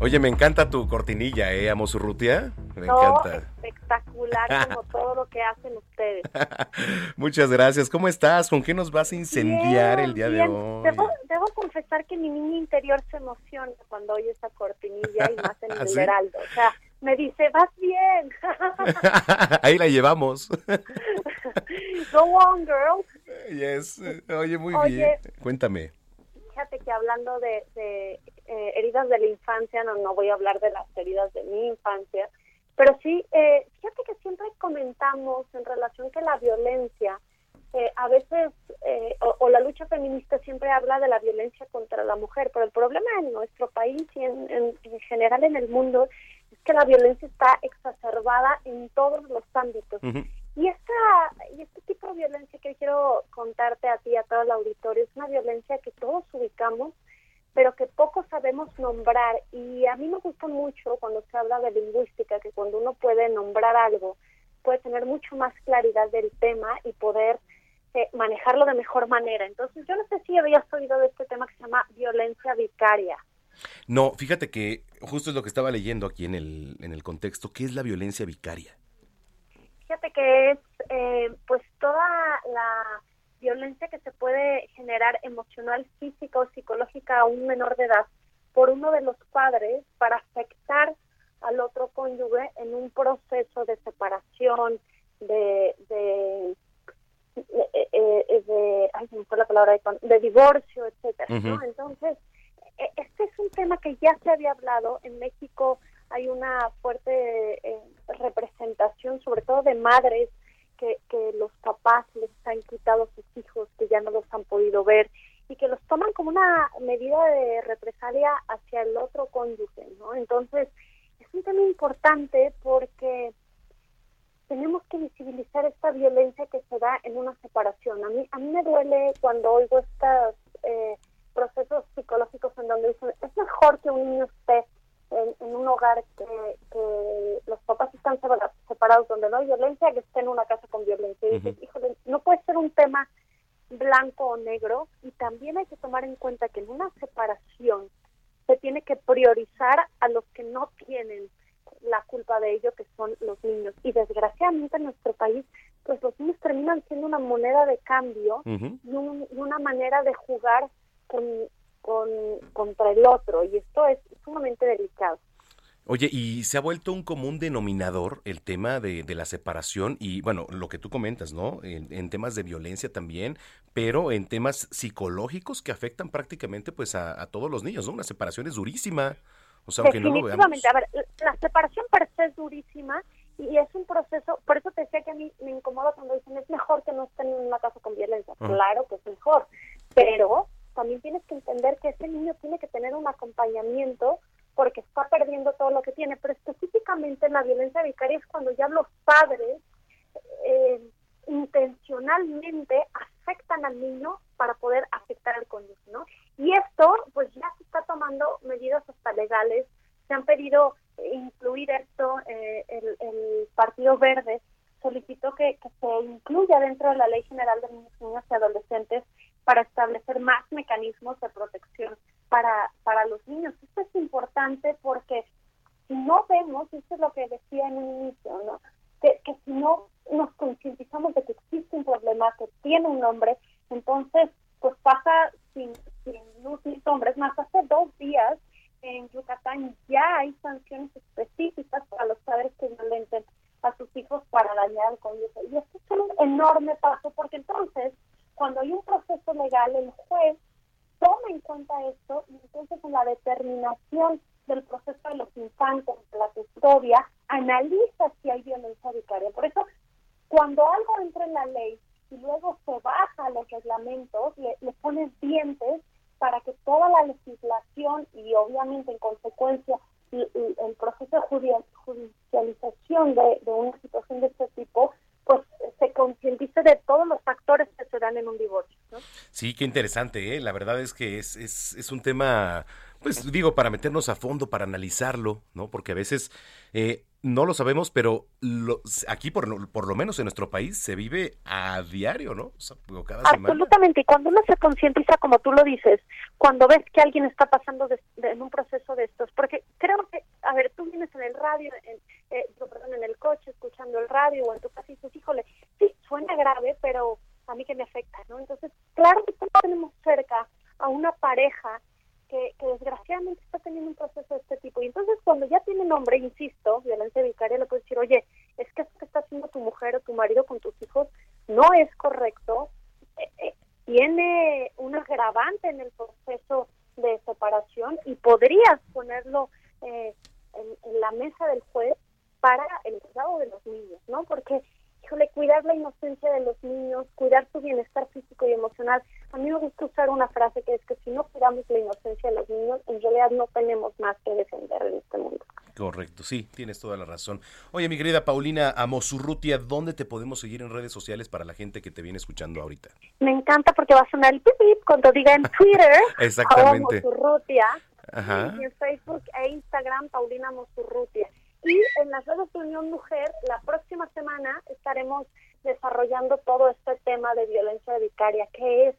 Oye, me encanta tu cortinilla, ¿eh, Amosurrutia? Me encanta. espectacular como todo lo que hacen ustedes. Muchas gracias. ¿Cómo estás? ¿Con qué nos vas a incendiar el día de hoy? Debo, confesar que mi niña interior se emociona cuando oye esa cortinilla y más en el ¿Ah, Heraldo. O sea, me dice, vas bien. Ahí la llevamos. Go on, girl. Yes. Oye, muy bien. Cuéntame. Fíjate que hablando de eh, heridas de la infancia, no, no voy a hablar de las heridas de mi infancia, pero sí, eh, fíjate que siempre comentamos en relación que la violencia, eh, a veces, o, la lucha feminista siempre habla de la violencia contra la mujer, pero el problema en nuestro país y en, en, general en el mundo es que la violencia está exacerbada en todos los ámbitos. Y esta y este tipo de violencia que quiero contarte a ti, a todo el auditorio, es una violencia que todos ubicamos, pero que poco sabemos nombrar. Y a mí me gusta mucho cuando se habla de lingüística, que cuando uno puede nombrar algo, puede tener mucho más claridad del tema y poder eh, manejarlo de mejor manera. Entonces, yo no sé si habías oído de este tema que se llama violencia vicaria. No, fíjate que justo es lo que estaba leyendo aquí en el, en el contexto. ¿Qué es la violencia vicaria? Fíjate que es, eh, pues, toda la violencia que se puede generar emocional, física o psicológica a un menor de edad por uno de los padres para afectar al otro cónyuge en un proceso de separación, de, de, de, eh, ay, se me fue la palabra, de divorcio, etcétera, Entonces, e, este es un tema que ya se había hablado. En México hay una fuerte eh, representación, sobre todo de madres que, los papás les han quitado a sus hijos, que ya no los han podido ver. y que los toman como una medida de represalia hacia el otro cónyuge, ¿no? Entonces, es un tema importante porque tenemos que visibilizar esta violencia que se da en una separación. A mí, a mí me duele cuando oigo estos eh, procesos psicológicos en donde dicen, es mejor que un niño esté en, un hogar que, los papás están separados, donde no hay violencia, que esté en una casa con violencia. Y dices, híjole, no puede ser un tema blanco o negro y también hay que tomar en cuenta que en una separación se tiene que priorizar a los que no tienen la culpa de ello, que son los niños. Y desgraciadamente en nuestro país, pues los niños terminan siendo una moneda de cambio y, una manera de jugar con, con, contra el otro. Y esto es sumamente delicado. Oye, y se ha vuelto un común denominador el tema de, la separación y, bueno, lo que tú comentas, ¿no? En, temas de violencia también, pero en temas psicológicos que afectan prácticamente pues a, todos los niños, ¿no? Una separación es durísima. O sea, aunque no lo veamos. A ver, la separación per se es durísima y es un proceso, por eso te decía que a mí me incomoda cuando dicen es mejor que no estén en una casa con violencia. Claro que es mejor, pero también tienes que entender que ese niño tiene que tener un acompañamiento porque está perdiendo todo lo que tiene, pero específicamente en la violencia vicaria es cuando ya los padres eh, intencionalmente afectan al niño para poder afectar al cónyuge, ¿no? Y esto, pues ya se está tomando medidas hasta legales, se han pedido incluir esto, eh, el, Partido Verde solicitó que, que, se incluya dentro de la Ley General de Niños, Niñas y Adolescentes para establecer más mecanismos de protección para, para los niños. Esto es importante porque si no vemos, esto es lo que decía en un inicio, ¿no? Que, que si no nos concientizamos de que existe un problema que tiene un nombre, entonces pues pasa sin, sin luz ni sombras. Más hace dos días en Yucatán ya hay sanciones específicas para los padres que violenten a sus hijos para dañar al cónyuge. Y esto es un enorme paso porque entonces, cuando hay un proceso legal, el juez toma en cuenta esto y entonces en la determinación del proceso de los infantes, de la custodia, analiza si hay violencia vicaria. Por eso, cuando algo entra en la ley y luego se baja los reglamentos, le, le pones dientes para que toda la legislación y obviamente en consecuencia el, proceso de judicialización de una situación de este tipo pues se concientice de todos los factores que se dan en un divorcio. Sí, qué interesante, ¿eh? la verdad es que es, es, es un tema, pues digo, para meternos a fondo, para analizarlo, ¿no? Porque a veces eh, no lo sabemos, pero aquí por, por lo menos en nuestro país se vive a diario, ¿no? Absolutamente, y cuando uno se concientiza, como tú lo dices, cuando ves que alguien está pasando en un proceso de estos, porque creo que, a ver, tú vienes en el radio, en, eh, perdón, en el coche, escuchando el radio o en tu casa y dices, híjole, sí, suena grave, pero a mí que me afecta, ¿no? Entonces, claro que tenemos cerca a una pareja que, desgraciadamente está teniendo un proceso de este tipo. Y entonces cuando ya tiene nombre, insisto, violencia vicaria, le puedes decir, oye, es que esto que está haciendo tu mujer o tu marido con tus hijos no es correcto, eh, eh, tiene un agravante en el proceso de separación y podrías ponerlo eh, en, la mesa del juez para el cuidado de los niños, ¿no? Porque híjole, cuidar la inocencia de los niños, cuidar su bienestar físico y emocional. A mí me gusta usar una frase que es que si no cuidamos la inocencia de los niños, en realidad no tenemos más que defender en este mundo. Correcto, sí, tienes toda la razón. Oye, mi querida Paulina Amosurrutia, ¿dónde te podemos seguir en redes sociales para la gente que te viene escuchando ahorita? Me encanta porque va a sonar el pip, pip cuando diga en Twitter. Exactamente. Amosurrutia. Y en Facebook e Instagram, Paulina Amosurrutia. Y en las redes de Unión Mujer, la próxima semana estaremos desarrollando todo este tema de violencia vicaria, qué es,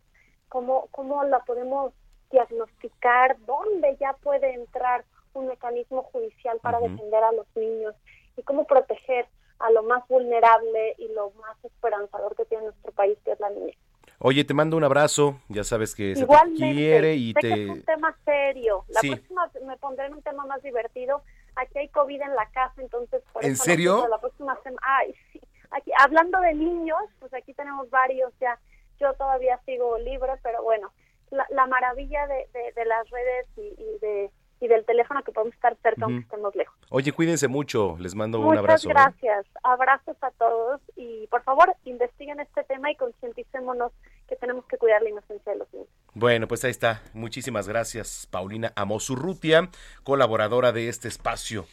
cómo, cómo la podemos diagnosticar, dónde ya puede entrar un mecanismo judicial para defender a los niños y cómo proteger a lo más vulnerable y lo más esperanzador que tiene nuestro país, que es la niñez. Oye, te mando un abrazo, ya sabes que se quiere y te... Que es un tema serio. La próxima me pondré en un tema más divertido. Aquí hay COVID en la casa, entonces... Por ¿En serio? La próxima semana... Ay, sí. Aquí, hablando de niños, pues aquí tenemos varios ya. Yo todavía sigo libre, pero bueno, la, maravilla de, de, las redes y, de, y del teléfono que podemos estar cerca aunque estemos lejos. Oye, cuídense mucho. Les mando un Muchas abrazo. ¿eh? gracias. Abrazos a todos y por favor investiguen este tema y concienticémonos que tenemos que cuidar la inocencia de los niños. Bueno, pues ahí está. Muchísimas gracias, Paulina Amosurrutia, colaboradora de este espacio.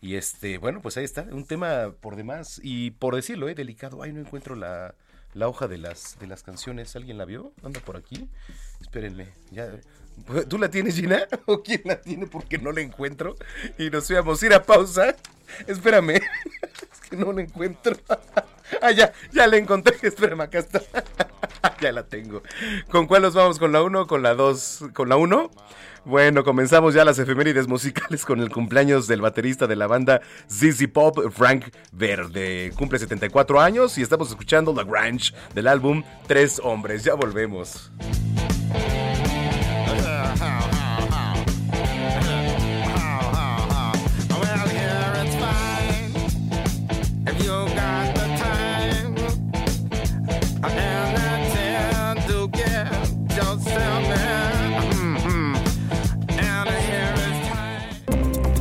Y este, bueno, pues ahí está, un tema por demás y por decirlo, eh, delicado. Ay, no encuentro la, la hoja de las de las canciones. ¿Alguien la vio? ¿Anda por aquí? Espérenme, ya. ¿Tú la tienes, Gina? ¿O quién la tiene? Porque no la encuentro. Y nos íbamos a ir a pausa. Espérame. Es que no la encuentro. Ah, ya, ya la encontré. Espérame, acá está. ya la tengo. ¿Con cuál nos vamos? ¿Con la 1 o con la 2? ¿Con la 1? Bueno, comenzamos ya las efemérides musicales con el cumpleaños del baterista de la banda ZZ Pop, Frank Verde. Cumple 74 años y estamos escuchando La Grange del álbum Tres Hombres. Ya volvemos.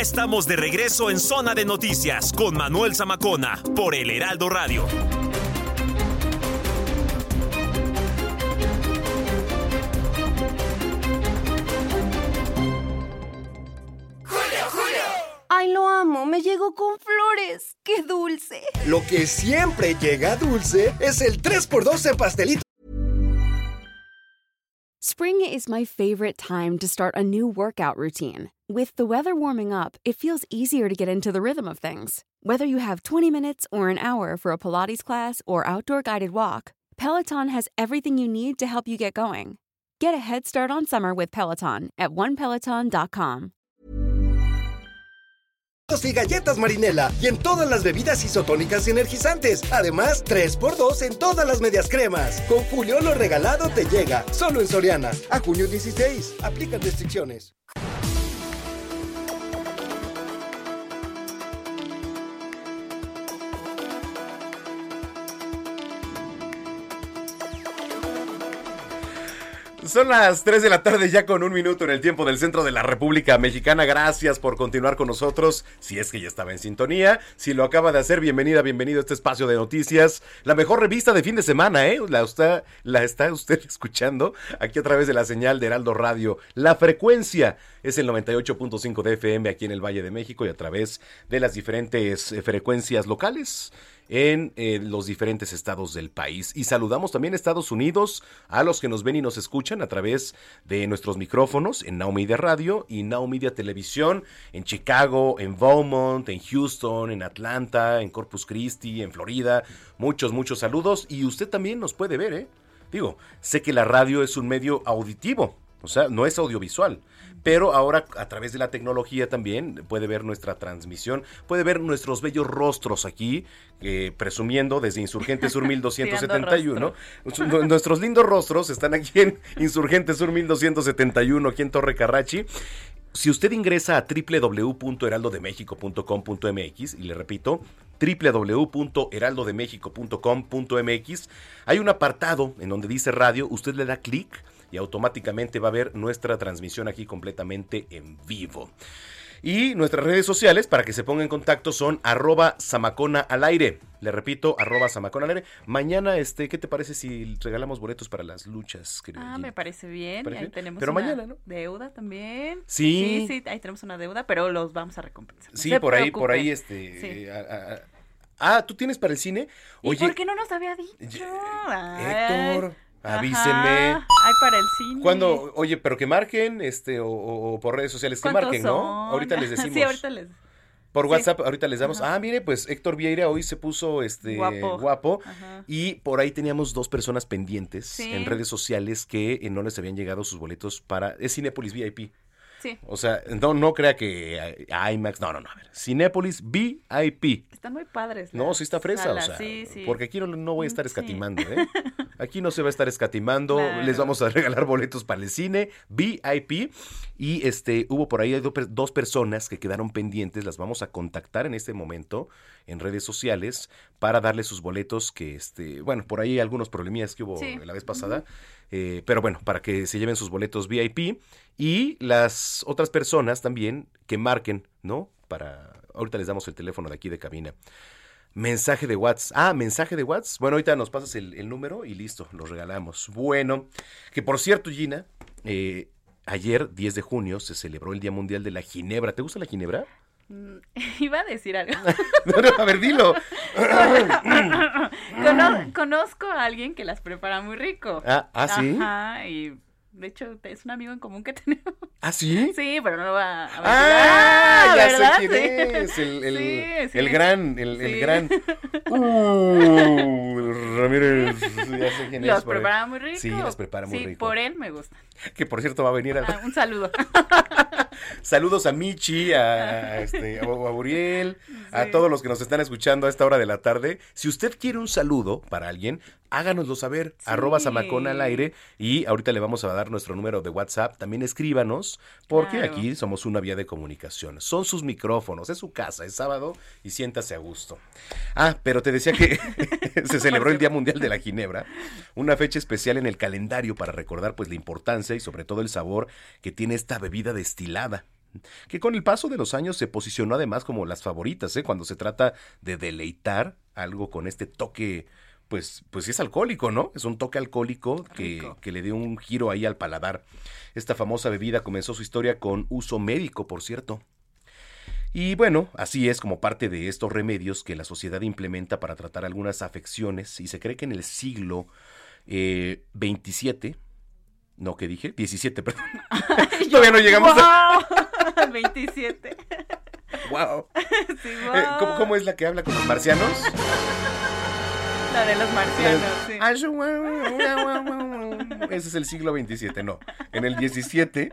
Ya estamos de regreso en Zona de Noticias con Manuel Zamacona por el Heraldo Radio. Ay, lo amo, me llegó con flores. ¡Qué dulce! Lo que siempre llega dulce es el 3x2 en pastelito. Spring is my favorite time to start a new workout routine. With the weather warming up, it feels easier to get into the rhythm of things. Whether you have 20 minutes or an hour for a Pilates class or outdoor guided walk, Peloton has everything you need to help you get going. Get a head start on summer with Peloton at onepeloton.com. y galletas marinela y en todas las bebidas isotónicas y energizantes. Además, 3x2 en todas las medias cremas. Con Julio lo regalado te llega. Solo en Soriana. A junio 16. Aplican restricciones. Son las 3 de la tarde ya con un minuto en el tiempo del centro de la República Mexicana. Gracias por continuar con nosotros. Si es que ya estaba en sintonía, si lo acaba de hacer, bienvenida, bienvenido a este espacio de noticias. La mejor revista de fin de semana, ¿eh? La, está, la está usted escuchando aquí a través de la señal de Heraldo Radio. La frecuencia es el 98.5 de FM aquí en el Valle de México y a través de las diferentes eh, frecuencias locales en eh, los diferentes estados del país. Y saludamos también a Estados Unidos, a los que nos ven y nos escuchan a través de nuestros micrófonos en Now Media Radio y Now Media Televisión, en Chicago, en Beaumont, en Houston, en Atlanta, en Corpus Christi, en Florida. Muchos, muchos saludos. Y usted también nos puede ver, ¿eh? Digo, sé que la radio es un medio auditivo, o sea, no es audiovisual. Pero ahora a través de la tecnología también puede ver nuestra transmisión, puede ver nuestros bellos rostros aquí, eh, presumiendo desde Insurgente Sur 1271. Nu- Nuestros lindos rostros están aquí en Insurgente Sur 1271, aquí en Torre Carrachi. Si usted ingresa a www.heraldodemexico.com.mx y le repito, www.heraldodemexico.com.mx, hay un apartado en donde dice radio, usted le da clic y automáticamente va a ver nuestra transmisión aquí completamente en vivo. Y nuestras redes sociales para que se ponga en contacto son arroba samacona al aire. Le repito, arroba samacona al aire. Mañana, este, ¿qué te parece si regalamos boletos para las luchas? querida Ah, me parece bien. ¿Parece Ahí bien? tenemos Pero una mañana, ¿no? deuda también. Sí. Sí, sí, ahí tenemos una deuda, pero los vamos a recompensar. no Sí, por ahí, por ahí, este. Sí. eh, a- a- a- ah, ¿tú tienes para el cine? ¿Y Oye, por qué no nos había dicho? Ay. Ajá, avísenme. Ay, para el cine. ¿Cuándo? Oye, pero que marquen, este, o, o- o por redes sociales, que ¿Cuántos marquen, ¿no? son? Ahorita les decimos. Sí, ahorita les. Por sí. WhatsApp, ahorita les damos. Ajá. Ah, mire, pues Héctor Vieira hoy se puso este Guapo. Y por ahí teníamos dos personas pendientes Sí. en redes sociales que eh, no les habían llegado sus boletos para. Es Cinépolis VIP. Sí. O sea, no, no crea que IMAX, no, no, no, a ver, Cinépolis VIP. Están muy padres. No, sí está fresa, salas, o sea, sí, sí. porque aquí no, no voy a estar Sí. escatimando, ¿eh? Aquí no se va a estar escatimando, Claro. les vamos a regalar boletos para el cine, VIP, y este, hubo por ahí do- dos personas que quedaron pendientes, las vamos a contactar en este momento en redes sociales para darles sus boletos que, este, bueno, por ahí algunos problemillas que hubo la vez pasada, eh, pero bueno, para que se lleven sus boletos VIP y las otras personas también que marquen, ¿no? Para, ahorita les damos el teléfono de aquí de cabina. Mensaje de WhatsApp. Ah, mensaje de WhatsApp. Bueno, ahorita nos pasas el, número y listo, los regalamos. Bueno, que por cierto, Gina, eh, ayer, 10 de junio, se celebró el Día Mundial de la Ginebra. ¿Te gusta la ginebra? Mm, Iba a decir algo. No, no, a ver, dilo. Cono- conozco a alguien que las prepara muy rico. Ah, ¿ah, sí? Ajá, y de hecho es un amigo en común que tenemos. ¿Ah, sí? Sí, pero no lo va a Ah, mencionar, ya ¿verdad? sé quién Sí. es. El, el- Sí, sí. el gran, el, el Sí. gran. Uh, Ramírez. Ya sé quién es. Los por ahí. prepara muy rico. Sí, las prepara muy Sí, rico. por él me gusta. Que por cierto va a venir a. Ah, un saludo. Saludos a Michi, a, a este, a, a Uriel, a Sí. todos los que nos están escuchando a esta hora de la tarde. Si usted quiere un saludo para alguien, háganoslo saber, arroba Samacona al aire. Y ahorita le vamos a dar nuestro número de WhatsApp. También escríbanos, porque Claro. aquí somos una vía de comunicación. Son sus micrófonos, es su casa, es sábado y siéntase a gusto. Ah, pero te decía que se celebró el Día Mundial de la Ginebra, una fecha especial en el calendario para recordar pues la importancia y sobre todo el sabor que tiene esta bebida destilada que con el paso de los años se posicionó además como las favoritas, ¿eh? cuando se trata de deleitar algo con este toque, pues, pues es alcohólico, ¿no? Es un toque alcohólico que, que le dio un giro ahí al paladar. Esta famosa bebida comenzó su historia con uso médico, por cierto. Y bueno, así es como parte de estos remedios que la sociedad implementa para tratar algunas afecciones y se cree que en el siglo eh, 27, no, ¿qué dije? 17, perdón. Todavía no llegamos a... ¡Wow! 27. ¡Wow! Sí, Eh, wow. ¿cómo, cómo es la que habla con los marcianos? La de los marcianos, sí. Ese es el siglo XXVII, no. En el XVII,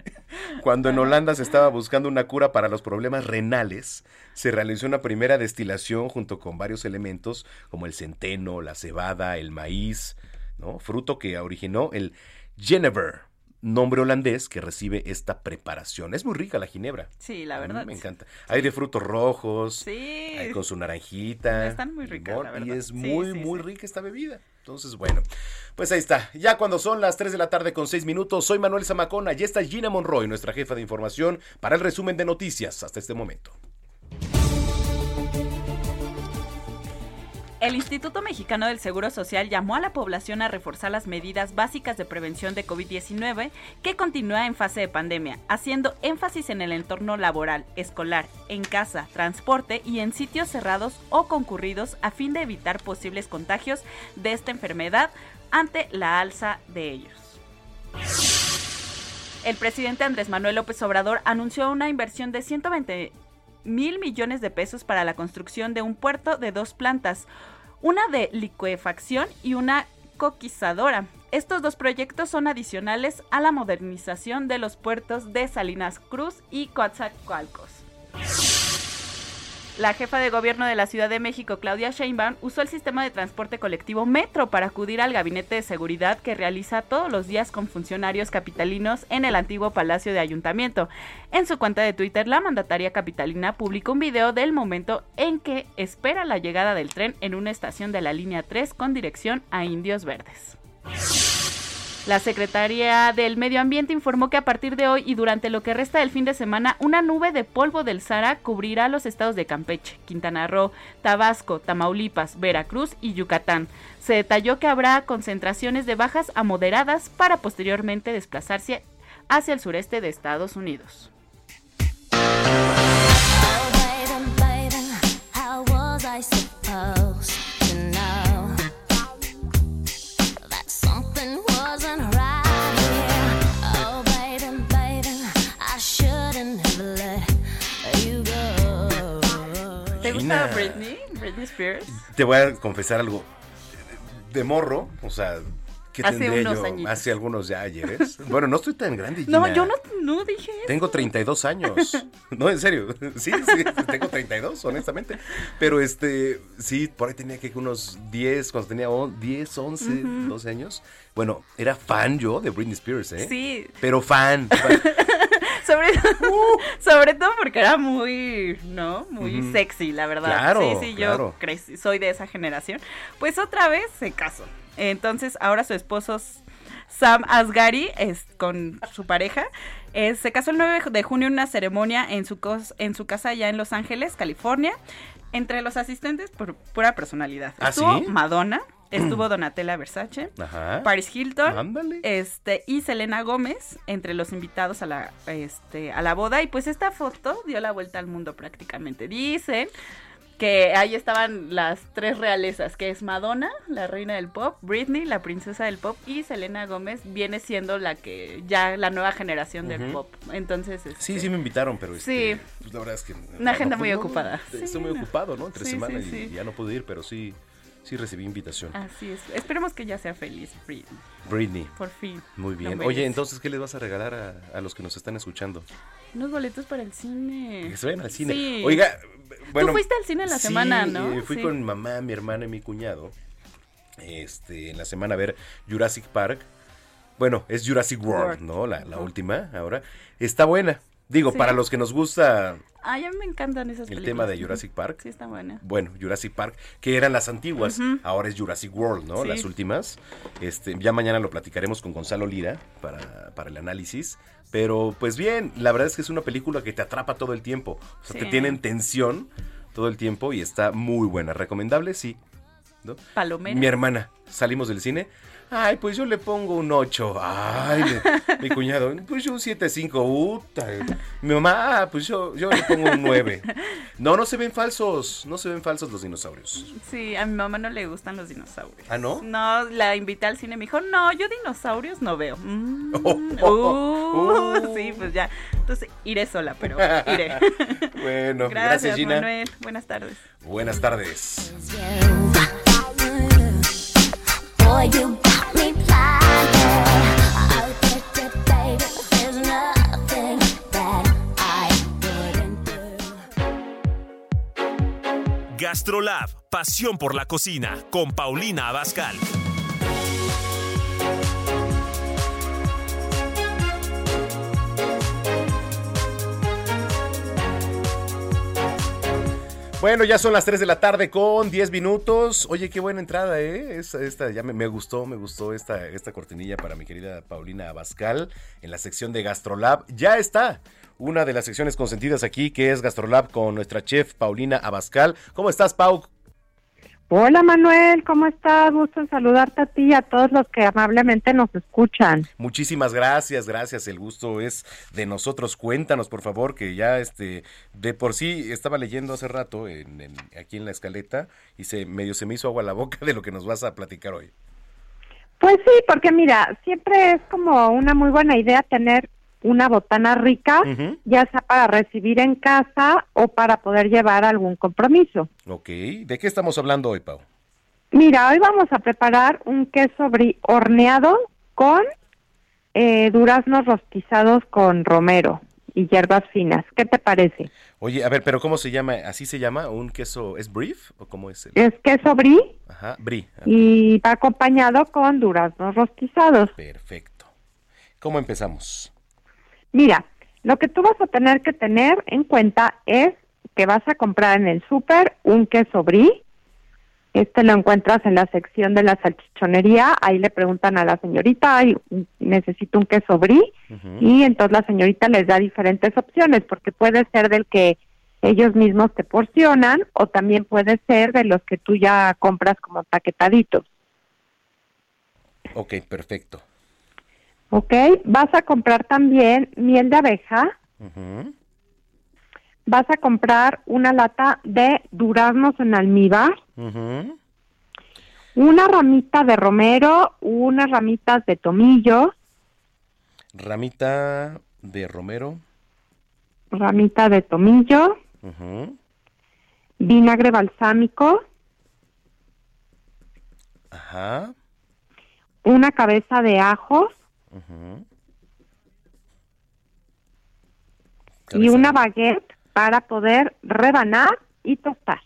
cuando en Holanda se estaba buscando una cura para los problemas renales, se realizó una primera destilación junto con varios elementos como el centeno, la cebada, el maíz, ¿no? Fruto que originó el Genever, nombre holandés que recibe esta preparación. Es muy rica la ginebra. Sí, la A mí verdad. me encanta. Hay de frutos rojos. Sí. hay con su naranjita. Están muy ricas, limón, la Y verdad. es Sí, muy, sí, muy sí. rica esta bebida. Entonces, bueno, pues ahí está. Ya cuando son las 3 de la tarde con 6 minutos, soy Manuel Zamacona y esta es Gina Monroy, nuestra jefa de información, para el resumen de noticias hasta este momento. El Instituto Mexicano del Seguro Social llamó a la población a reforzar las medidas básicas de prevención de COVID-19 que continúa en fase de pandemia, haciendo énfasis en el entorno laboral, escolar, en casa, transporte y en sitios cerrados o concurridos a fin de evitar posibles contagios de esta enfermedad ante la alza de ellos. El presidente Andrés Manuel López Obrador anunció una inversión de 120 mil millones de pesos para la construcción de un puerto de dos plantas, una de licuefacción y una coquizadora. Estos dos proyectos son adicionales a la modernización de los puertos de Salinas Cruz y Coatzacoalcos. La jefa de gobierno de la Ciudad de México, Claudia Sheinbaum, usó el sistema de transporte colectivo Metro para acudir al gabinete de seguridad que realiza todos los días con funcionarios capitalinos en el antiguo Palacio de Ayuntamiento. En su cuenta de Twitter, la mandataria capitalina publicó un video del momento en que espera la llegada del tren en una estación de la línea 3 con dirección a Indios Verdes. La Secretaría del Medio Ambiente informó que a partir de hoy y durante lo que resta del fin de semana, una nube de polvo del Sahara cubrirá los estados de Campeche, Quintana Roo, Tabasco, Tamaulipas, Veracruz y Yucatán. Se detalló que habrá concentraciones de bajas a moderadas para posteriormente desplazarse hacia el sureste de Estados Unidos. Go. ¿Te Gina. gusta Britney? Britney Spears. Te voy a confesar algo. De morro, o sea, ¿Qué Hace tendría unos yo? añitos. Hace algunos ya ayeres. Bueno, no estoy tan grande. No, Gina. yo no, no dije eso. Tengo 32 años. No, en serio. Sí, sí, tengo 32, honestamente. Pero este, sí, por ahí tenía que unos 10, cuando tenía on- 10, 11, Ujú. 12 años. Bueno, era fan yo de Britney Spears, ¿eh? Sí. Pero fan. fan. Sobre, sobre todo porque era muy, ¿no? Muy Ujú. sexy, la verdad. Claro, sí, sí, yo claro. soy de esa generación. Pues otra vez se casó. Entonces, ahora su esposo Sam Asghari es con su pareja. eh, se casó el 9 de junio en una ceremonia en su, cos- en su casa allá en Los Ángeles, California. Entre los asistentes, por pura personalidad. ¿Ah, Estuvo sí? Madonna, estuvo Donatella Versace, Ajá. Paris Hilton, Ándale. este y Selena Gómez entre los invitados a la este a la boda y pues esta foto dio la vuelta al mundo prácticamente. Dicen que ahí estaban las tres realezas, que es Madonna, la reina del pop, Britney, la princesa del pop y Selena Gómez viene siendo la que ya la nueva generación del pop. Entonces, Sí, este, sí me invitaron, pero este, Sí. pues la verdad es que... Una agenda muy no, ocupada. Estoy Sí, muy no. ocupado, ¿no? Entre Sí, semana sí, y ya no pude ir, pero sí, sí recibí invitación. Así es. Esperemos que ya sea feliz, Britney. Britney. Por fin. Muy bien. Oye, entonces, ¿qué les vas a regalar a, a los que nos están escuchando? Unos boletos para el cine. Que se vayan al cine. Sí. Oiga, bueno. Tú fuiste al cine la sí, semana, ¿no? eh, fui Sí. con mi mamá, mi hermana y mi cuñado. Este, en la semana a ver Jurassic Park. Bueno, es Jurassic World, World. ¿no? La, la última ahora. Está buena. Digo, Sí. para los que nos gusta Ay, a mí me encantan esas el películas. tema de Jurassic Park. Sí, está buena. Bueno, Jurassic Park, que eran las antiguas, ahora es Jurassic World, ¿no? Sí. Las últimas. Este, ya mañana lo platicaremos con Gonzalo Lira para, para el análisis. Pero pues bien, la verdad es que es una película que te atrapa todo el tiempo. O sea, Sí. te tiene en tensión todo el tiempo y está muy buena. Recomendable, sí. ¿no? Palomera. Mi hermana, salimos del cine. Ay, pues yo le pongo un 8. Ay, le- mi cuñado, pues yo un 7.5. Uta. Mi mamá, ah, pues yo, yo le pongo un 9. No, no se ven falsos. No se ven falsos los dinosaurios. Sí, a mi mamá no le gustan los dinosaurios. ¿Ah, no? No, la invité al cine y me dijo, no, yo dinosaurios no veo. Mm, Oh, uh, Sí, pues ya. Entonces iré sola, pero iré. Bueno, gracias, Gracias, Gina. Manuel. Buenas tardes. Buenas tardes. Gastrolab, pasión por la cocina, con Paulina Abascal. Bueno, ya son las 3 de la tarde con 10 minutos. Oye, qué buena entrada, ¿eh? Esta, ya me, me gustó, me gustó esta, esta cortinilla para mi querida Paulina Abascal en la sección de Gastrolab. Ya está una de las secciones consentidas aquí, que es Gastrolab con nuestra chef Paulina Abascal. ¿Cómo estás, Pau? Hola Manuel, ¿cómo estás? Gusto en saludarte a ti y a todos los que amablemente nos escuchan. Muchísimas gracias, gracias. El gusto es de nosotros. Cuéntanos, por favor, que ya este de por sí estaba leyendo hace rato en, en- aquí en la escaleta y se medio se me hizo agua la boca de lo que nos vas a platicar hoy. Pues sí, porque mira, siempre es como una muy buena idea tener una botana rica, ya sea para recibir en casa o para poder llevar a algún compromiso. Ok, ¿de qué estamos hablando hoy, Pau? Mira, hoy vamos a preparar un queso brie horneado con eh, duraznos rostizados con romero y hierbas finas. ¿Qué te parece? Oye, a ver, pero ¿cómo se llama? ¿Así se llama? ¿Un queso? ¿Es brief? ¿O cómo es el? Es queso brie Ajá, brie. y va acompañado con duraznos rostizados. Perfecto. ¿Cómo empezamos? Mira, lo que tú vas a tener que tener en cuenta es que vas a comprar en el súper un queso brie. Este lo encuentras en la sección de la salchichonería. Ahí le preguntan a la señorita, "Ay, necesito un queso brie. Y entonces la señorita les da diferentes opciones, porque puede ser del que ellos mismos te porcionan o también puede ser de los que tú ya compras como paquetaditos. Ok, perfecto. ¿Ok? Vas a comprar también miel de abeja. Vas a comprar una lata de duraznos en almíbar, una ramita de romero, unas ramitas de tomillo, Ramita de romero. ramita de tomillo, vinagre balsámico, Ajá. una cabeza de ajo Y una baguette para poder rebanar y tostar.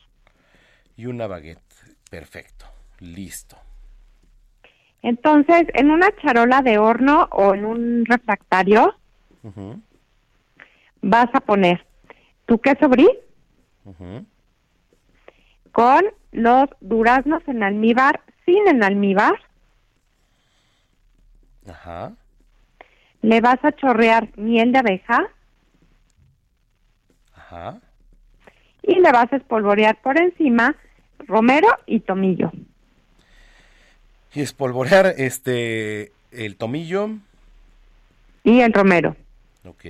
Y una baguette. Perfecto. Listo. Entonces, en una charola de horno o en un refractario vas a poner tu queso brie con los duraznos en almíbar sin en almíbar. Ajá. Le vas a chorrear miel de abeja Ajá. y le vas a espolvorear por encima romero y tomillo. Y espolvorear este el tomillo. Y el romero. Ok.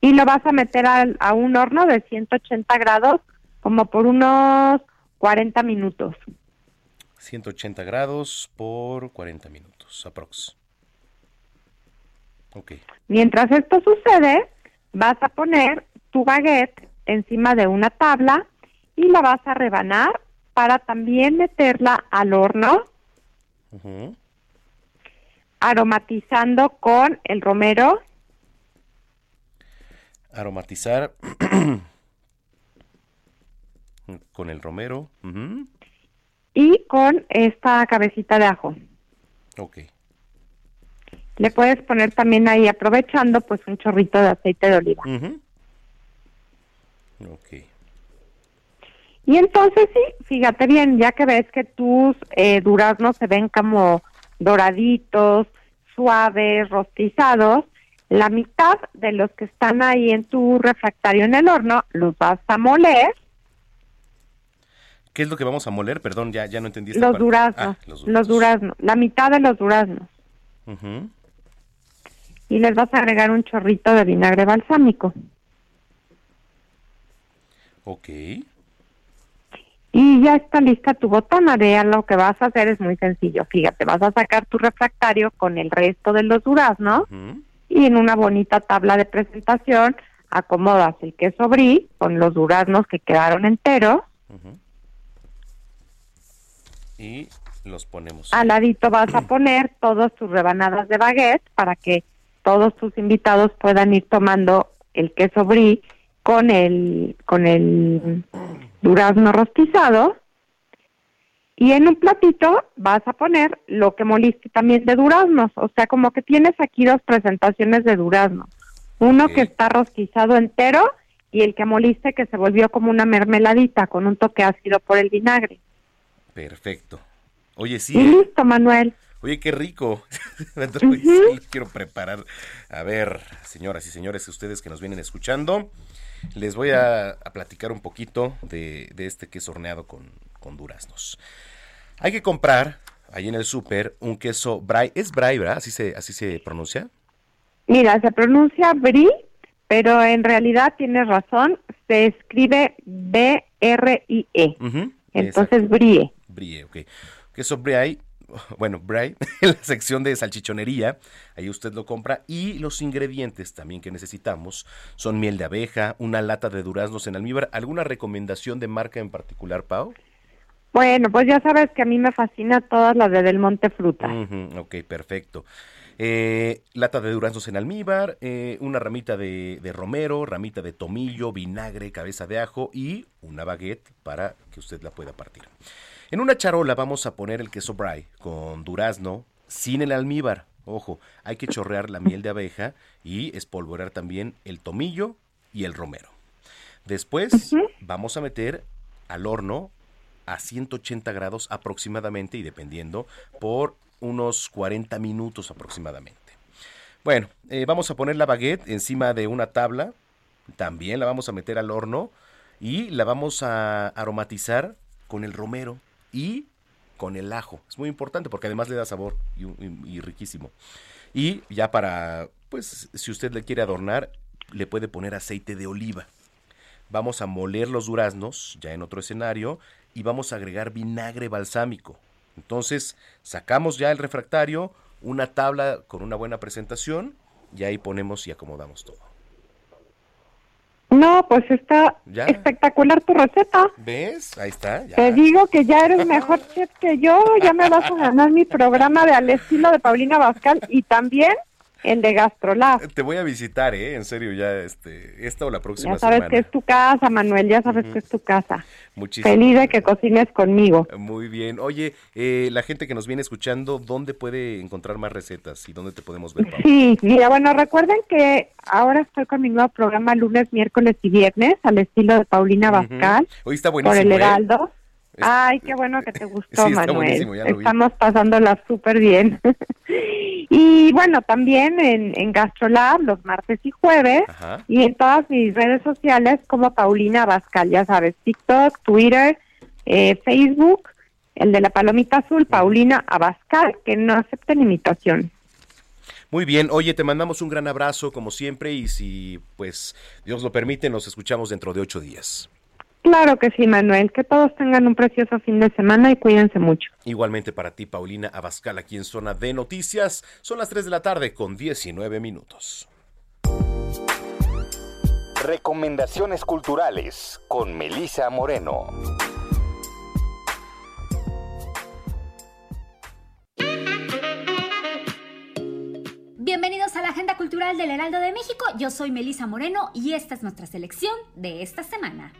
Y lo vas a meter a, un horno de 180 grados como por unos 40 minutos. 180 grados por 40 minutos, aprox. Ok. Mientras esto sucede, vas a poner tu baguette encima de una tabla y la vas a rebanar para también meterla al horno aromatizando con el romero Aromatizar con el romero. Y con esta cabecita de ajo. Ok. Le puedes poner también ahí aprovechando pues un chorrito de aceite de oliva. Ujú. Ok. Y entonces sí, fíjate bien, ya que ves que tus eh, duraznos se ven como doraditos, suaves, rostizados, la mitad de los que están ahí en tu refractario en el horno los vas a moler, ¿Qué es lo que vamos a moler? Perdón, ya, ya no entendí esta los parte. duraznos, Ah, los los duraznos, la mitad de los duraznos. Ujú. Y les vas a agregar un chorrito de vinagre balsámico. Ok. Y ya está lista tu botanarea. Lo que vas a hacer es muy sencillo. Fíjate, vas a sacar tu refractario con el resto de los duraznos y en una bonita tabla de presentación acomodas el queso brie con los duraznos que quedaron enteros. Y los ponemos. Al ladito vas a poner todas tus rebanadas de baguette para que todos tus invitados puedan ir tomando el queso brie con el con el durazno rostizado. Y en un platito vas a poner lo que moliste también de duraznos. O sea, como que tienes aquí dos presentaciones de durazno. Uno que está rostizado entero y el que moliste que se volvió como una mermeladita con un toque ácido por el vinagre. Perfecto. Oye, sí. Y eh. listo, Manuel. Oye, qué rico. Sí, quiero preparar. A ver, señoras y señores, ustedes que nos vienen escuchando, les voy a, a platicar un poquito de, de este queso horneado con, con duraznos. Hay que comprar ahí en el súper un queso brie. ¿Es brie, verdad? ¿Así se, así se pronuncia? Mira, se pronuncia brie, pero en realidad tienes razón, se escribe B-R-I-E. Entonces, brie. Brie, ok. Queso brie, bueno, brie, en la sección de salchichonería, ahí usted lo compra. Y los ingredientes también que necesitamos son miel de abeja, una lata de duraznos en almíbar. ¿Alguna recomendación de marca en particular, Pau? Bueno, pues ya sabes que a mí me fascina todas las de Del Monte Fruta. Ok, perfecto. Eh, lata de duraznos en almíbar, eh, una ramita de, de romero, ramita de tomillo, vinagre, cabeza de ajo y una baguette para que usted la pueda partir. En una charola vamos a poner el queso brie con durazno sin el almíbar. Ojo, hay que chorrear la miel de abeja y espolvorear también el tomillo y el romero. Después vamos a meter al horno a 180 grados aproximadamente y dependiendo por unos 40 minutos aproximadamente. Bueno, eh, vamos a poner la baguette encima de una tabla, también la vamos a meter al horno y la vamos a aromatizar con el romero y con el ajo. Es muy importante porque además le da sabor y, riquísimo. Y ya para, pues, si usted le quiere adornar, le puede poner aceite de oliva. Vamos a moler los duraznos, ya en otro escenario, y vamos a agregar vinagre balsámico. Entonces, sacamos ya el refractario, una tabla con una buena presentación, y ahí ponemos y acomodamos todo. No, pues está Ya. espectacular tu receta. ¿Ves? Ahí está. ya. Te digo que ya eres mejor chef que yo, ya me vas a ganar mi programa de al estilo de Paulina Bascal y también el de Gastrolab. Te voy a visitar, ¿eh? En serio, ya este, esta o la próxima Ya sabes semana. que es tu casa, Manuel, ya sabes que es tu casa. Muchísimas Feliz de que cocines conmigo. Muy bien. Oye, eh, la gente que nos viene escuchando, ¿dónde puede encontrar más recetas y dónde te podemos ver? Pau? Sí, mira, bueno, recuerden que ahora estoy con mi nuevo programa lunes, miércoles y viernes al estilo de Paulina Bascal Hoy está por buenísimo. el ¿eh? Ay, qué bueno que te gustó, Sí, Manuel. Estamos pasándola súper bien. y bueno, también en, en Gastrolab los martes y jueves Ajá. y en todas mis redes sociales como Paulina Bascal, ya sabes, TikTok, Twitter, eh, Facebook, el de la palomita azul, Paulina Abascal, que no acepten imitación. Muy bien. Oye, te mandamos un gran abrazo como siempre y si, pues, Dios lo permite, nos escuchamos dentro de ocho días. Claro que sí, Manuel. Que todos tengan un precioso fin de semana y cuídense mucho. Igualmente para ti, Paulina Abascal, aquí en Zona de Noticias. Son las 3 de la tarde con 19 minutos. Recomendaciones culturales con Melisa Moreno. Bienvenidos a la Agenda Cultural del Heraldo de México. Yo soy Melisa Moreno y esta es nuestra selección de esta semana.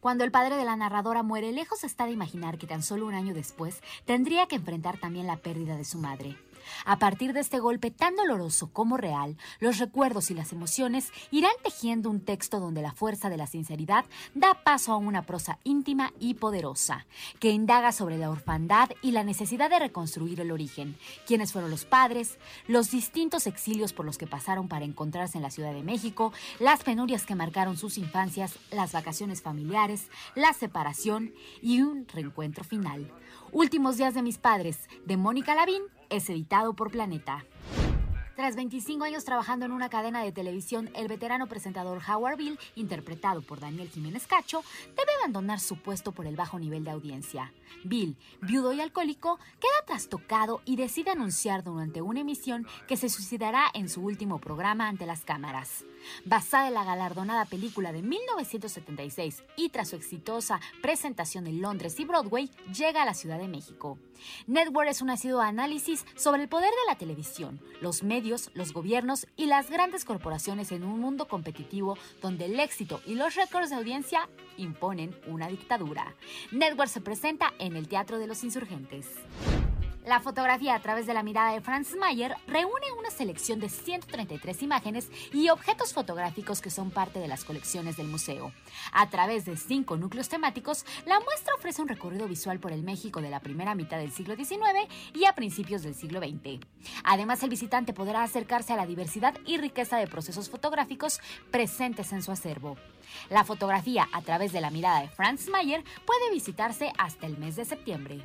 Cuando el padre de la narradora muere, lejos está de imaginar que tan solo un año después tendría que enfrentar también la pérdida de su madre. A partir de este golpe tan doloroso como real, los recuerdos y las emociones irán tejiendo un texto donde la fuerza de la sinceridad da paso a una prosa íntima y poderosa, que indaga sobre la orfandad y la necesidad de reconstruir el origen, quiénes fueron los padres, los distintos exilios por los que pasaron para encontrarse en la Ciudad de México, las penurias que marcaron sus infancias, las vacaciones familiares, la separación y un reencuentro final. Últimos días de mis padres, de Mónica Lavín, es editado por Planeta. Tras 25 años trabajando en una cadena de televisión, el veterano presentador Howard Bill, interpretado por Daniel Jiménez Cacho, debe abandonar su puesto por el bajo nivel de audiencia. Bill, viudo y alcohólico, queda trastocado y decide anunciar durante una emisión que se suicidará en su último programa ante las cámaras. Basada en la galardonada película de 1976 y tras su exitosa presentación en Londres y Broadway, llega a la Ciudad de México. Network es un ácido análisis sobre el poder de la televisión, los medios, los gobiernos y las grandes corporaciones en un mundo competitivo donde el éxito y los récords de audiencia imponen una dictadura. Network se presenta en el Teatro de los Insurgentes. La fotografía a través de la mirada de Franz Mayer reúne una selección de 133 imágenes y objetos fotográficos que son parte de las colecciones del museo. A través de cinco núcleos temáticos, la muestra ofrece un recorrido visual por el México de la primera mitad del siglo XIX y a principios del siglo XX. Además, el visitante podrá acercarse a la diversidad y riqueza de procesos fotográficos presentes en su acervo. La fotografía a través de la mirada de Franz Mayer puede visitarse hasta el mes de septiembre.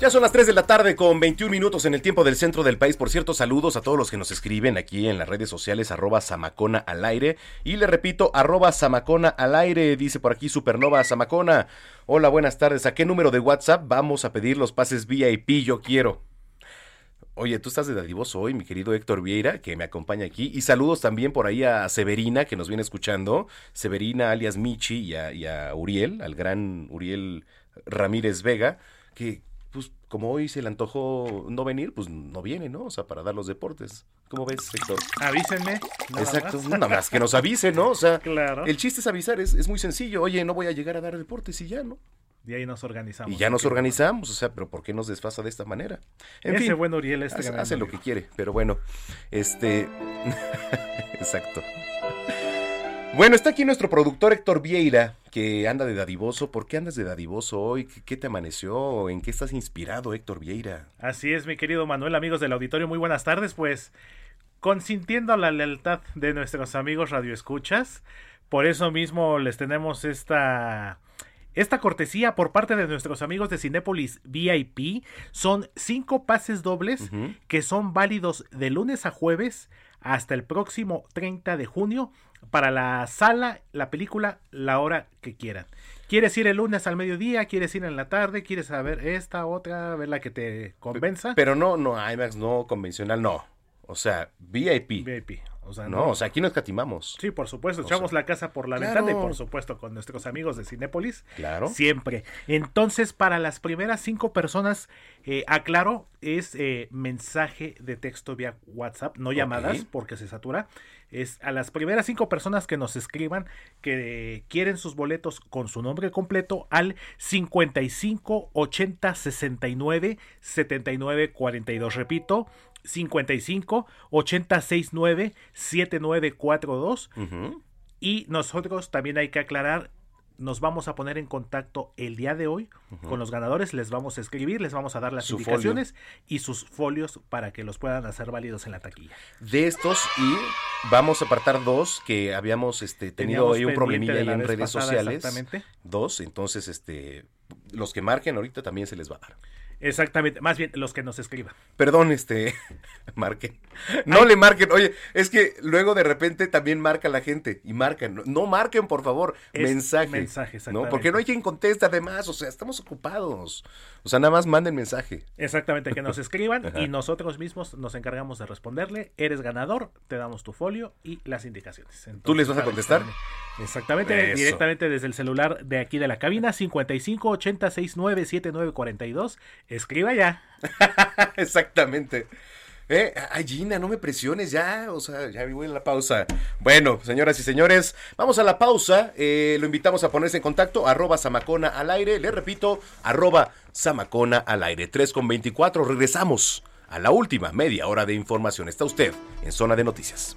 Ya son las 3 de la tarde con 21 minutos en el tiempo del centro del país. Por cierto, saludos a todos los que nos escriben aquí en las redes sociales, arroba Samacona al aire. Y le repito, arroba Samacona al aire, dice por aquí Supernova Samacona. Hola, buenas tardes. ¿A qué número de WhatsApp vamos a pedir los pases VIP? Yo quiero. Oye, tú estás de dadivoso hoy, mi querido Héctor Vieira, que me acompaña aquí. Y saludos también por ahí a Severina, que nos viene escuchando. Severina, alias Michi, y a, Uriel, al gran Uriel Ramírez Vega, que como hoy se le antojó no venir, pues no viene, ¿no? O sea, para dar los deportes. ¿Cómo ves, Héctor? Avísenme. nada Exacto, más. nada más que nos avise, ¿no? O sea, Claro. el chiste es avisar, es, es muy sencillo. Oye, no voy a llegar a dar deportes y ya, ¿no? Y ahí nos organizamos. Y ya nos organizamos, o sea, pero ¿por qué nos desfasa de esta manera? En Ese fin, buen Uriel este hace, hace lo que quiere, pero bueno, este, exacto. Bueno, está aquí nuestro productor Héctor Vieira, que anda de dadivoso. ¿Por qué andas de dadivoso hoy? ¿Qué, te amaneció? ¿En qué estás inspirado, Héctor Vieira? Así es, mi querido Manuel, amigos del auditorio, muy buenas tardes. Pues consintiendo la lealtad de nuestros amigos radioescuchas, por eso mismo les tenemos esta esta cortesía por parte de nuestros amigos de Cinépolis VIP. Son cinco pases dobles que son válidos de lunes a jueves hasta el próximo 30 de junio para la sala, la película, la hora que quieran. ¿Quieres ir el lunes al mediodía? ¿Quieres ir en la tarde? ¿Quieres saber esta, otra, ver la que te convenza? Pero no, no, IMAX no convencional, no. O sea, VIP. VIP. O sea, no, o sea, aquí no escatimamos. Sí, por supuesto, O echamos sea, la casa por la claro. ventana y por supuesto con nuestros amigos de Cinépolis. Claro. Siempre. Entonces, para las primeras cinco personas, eh, aclaro, es eh, mensaje de texto vía WhatsApp, no llamadas porque se satura. Es a las primeras cinco personas que nos escriban que quieren sus boletos con su nombre completo al 55 80 69 79 42. Repito, 55 80 69 7942. Y nosotros también hay que aclarar, nos vamos a poner en contacto el día de hoy con los ganadores, les vamos a escribir, les vamos a dar las Su indicaciones y sus folios para que los puedan hacer válidos en la taquilla. De estos y vamos a apartar dos que habíamos este, tenido Teníamos ahí un problemilla ahí en redes pasada, sociales. exactamente. Dos, entonces este los que marquen ahorita también se les va a dar. Exactamente, más bien los que nos escriban. Perdón, este, marquen. No le marquen. Oye, es que luego de repente también marca la gente y marcan. No, no marquen, por favor, Es mensaje. mensaje, ¿no? exactamente. Porque no hay quien conteste además. O sea, estamos ocupados. O sea, nada más manden mensaje. Exactamente, que nos escriban y nosotros mismos nos encargamos de responderle. Eres ganador, te damos tu folio y las indicaciones. ¿Tú les vas a contestar? Exactamente, Eso. directamente desde el celular de aquí de la cabina, 55 80 69 79 42. Escriba ya. Exactamente. Eh, ay, Gina, no me presiones ya. O sea, ya voy a la pausa. Bueno, señoras y señores, vamos a la pausa. Eh, lo invitamos a ponerse en contacto. Arroba Samacona al aire. Le repito, arroba Samacona al aire. 3 con 24. Regresamos a la última media hora de información. Está usted en Zona de Noticias.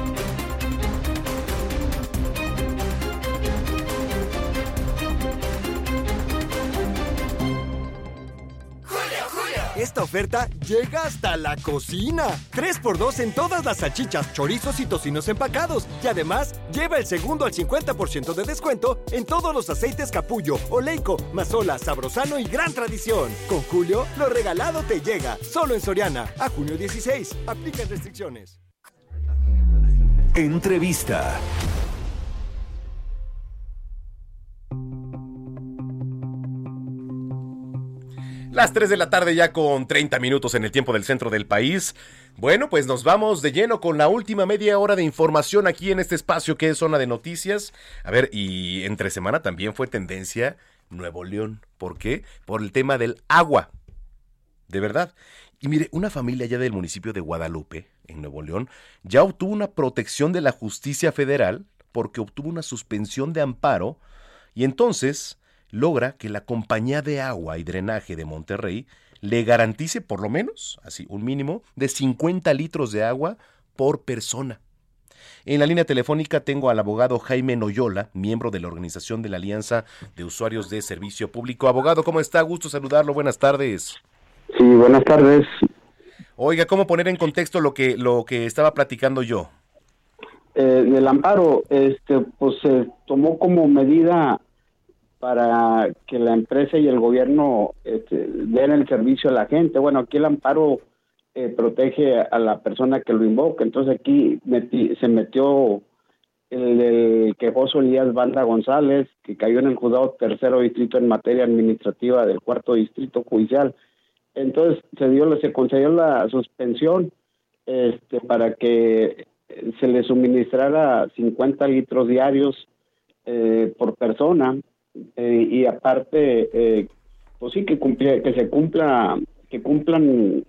Esta oferta llega hasta la cocina. 3x2 en todas las salchichas, chorizos y tocinos empacados. Y además, lleva el segundo al 50% de descuento en todos los aceites capullo, oleico, mazola, sabrosano y gran tradición. Con Julio, lo regalado te llega. Solo en Soriana. A junio 16. Aplican restricciones. Entrevista. Las 3 de la tarde ya con 30 minutos en el tiempo del centro del país. Bueno, pues nos vamos de lleno con la última media hora de información aquí en este espacio que es zona de noticias. A ver, y entre semana también fue tendencia Nuevo León. ¿Por qué? Por el tema del agua. De verdad. Y mire, una familia ya del municipio de Guadalupe, en Nuevo León, ya obtuvo una protección de la justicia federal porque obtuvo una suspensión de amparo y entonces logra que la compañía de agua y drenaje de Monterrey le garantice por lo menos, así, un mínimo de 50 litros de agua por persona. En la línea telefónica tengo al abogado Jaime Noyola, miembro de la Organización de la Alianza de Usuarios de Servicio Público. Abogado, ¿cómo está? Gusto saludarlo. Buenas tardes. Sí, buenas tardes. Oiga, ¿cómo poner en contexto lo que, lo que estaba platicando yo? Eh, del amparo, este, pues se tomó como medida para que la empresa y el gobierno este, den el servicio a la gente. Bueno, aquí el amparo eh, protege a la persona que lo invoca. Entonces aquí se metió el, el quejoso Elías Banda González, que cayó en el juzgado tercero distrito en materia administrativa del cuarto distrito judicial. Entonces se dio, se concedió la suspensión este, para que se le suministrara 50 litros diarios eh, por persona eh, y aparte eh, pues sí que se cumpla que cumplan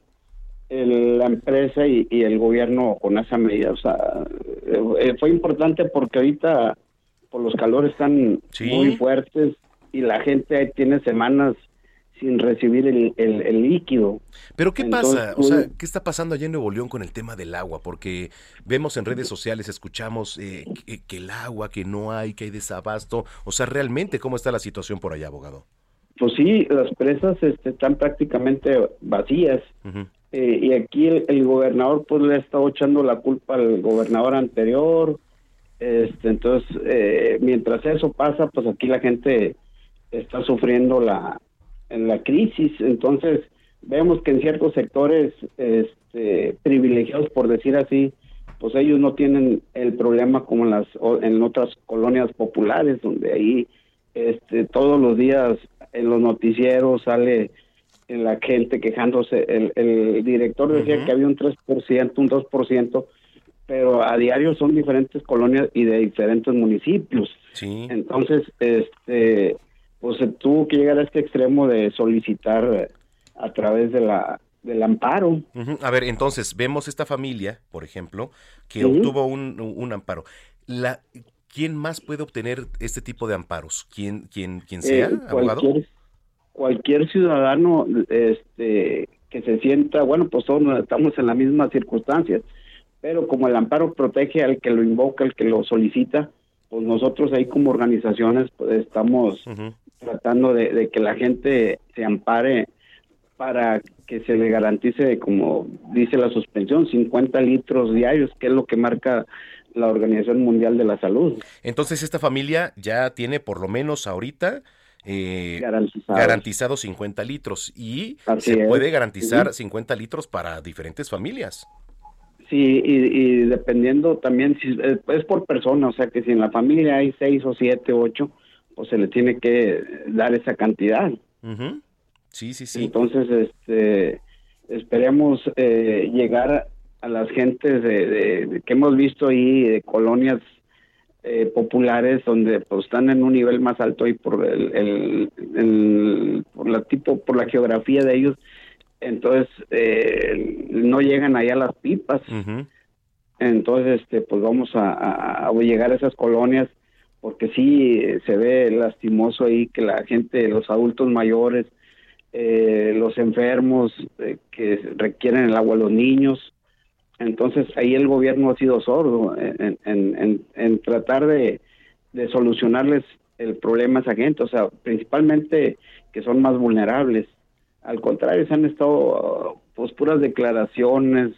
el- la empresa y, y el gobierno con esa medida o sea eh, eh, fue importante porque ahorita por los calores están Sí. muy fuertes y la gente tiene semanas sin recibir el, el- el líquido Pero ¿qué Entonces, pasa? O sea, ¿qué está pasando allá en Nuevo León con el tema del agua? Porque vemos en redes sociales, escuchamos eh, que, que el agua, que no hay, que hay desabasto. O sea, realmente, ¿cómo está la situación por allá, abogado? Pues sí, las presas este, están prácticamente vacías. Eh, y aquí el, el gobernador pues le ha estado echando la culpa al gobernador anterior. Este, entonces, eh, mientras eso pasa, pues aquí la gente está sufriendo la, la crisis. Entonces, vemos que en ciertos sectores este, privilegiados, por decir así, pues ellos no tienen el problema como en las en otras colonias populares, donde ahí este, todos los días en los noticieros sale la gente quejándose. El, el director decía que había un 3%, un 2%, pero a diario son diferentes colonias y de diferentes municipios. Sí. Entonces, este, pues se tuvo que llegar a este extremo de solicitar eh, a través de la del amparo. A ver, entonces, vemos esta familia, por ejemplo, que obtuvo un, un amparo. La, ¿Quién más puede obtener este tipo de amparos? ¿Quién, quién, quién sea, Eh, abogado? cualquier, cualquier ciudadano este que se sienta, bueno, pues todos estamos en las mismas circunstancias, pero como el amparo protege al que lo invoca, al que lo solicita, pues nosotros ahí como organizaciones pues estamos tratando de, de que la gente se ampare para que se le garantice, como dice la suspensión, 50 litros diarios, que es lo que marca la Organización Mundial de la Salud. Entonces, esta familia ya tiene por lo menos ahorita eh, garantizado 50 litros y Así se es. puede garantizar Ujú. 50 litros para diferentes familias. Sí, y, y dependiendo también, si es, por persona, o sea que si en la familia hay seis o siete, ocho, pues se le tiene que dar esa cantidad. Sí, sí, sí. Entonces, este, esperemos eh, llegar a las gentes de, de- de- que hemos visto ahí, de colonias eh, populares, donde pues están en un nivel más alto y por el, el- el- por la tipo, por la geografía de ellos, entonces eh, no llegan allá las pipas. Entonces, este, pues vamos a, a- a llegar a esas colonias porque sí eh, se ve lastimoso ahí que la gente, los adultos mayores, eh, los enfermos eh, que requieren el agua, los niños. Entonces ahí el gobierno ha sido sordo en, en- en- en tratar de, de solucionarles el problema a esa gente, o sea, principalmente que son más vulnerables. Al contrario, se han estado pues puras declaraciones,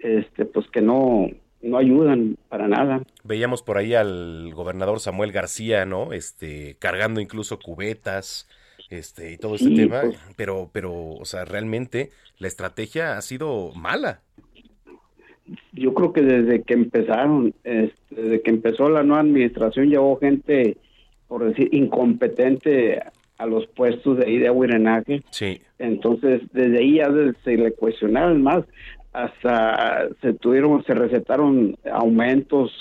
este, pues que no, no ayudan para nada. Veíamos por ahí al gobernador Samuel García, ¿no? Este, cargando incluso cubetas, este, y todo Sí, este tema, pues. pero, pero, o sea, realmente la estrategia ha sido mala. yo creo que desde que empezaron, este, desde que empezó la nueva administración, llegó gente, por decir, incompetente a los puestos de ahí de drenaje. Sí. Entonces, desde ahí ya se le cuestionaron más, hasta se tuvieron, se recetaron aumentos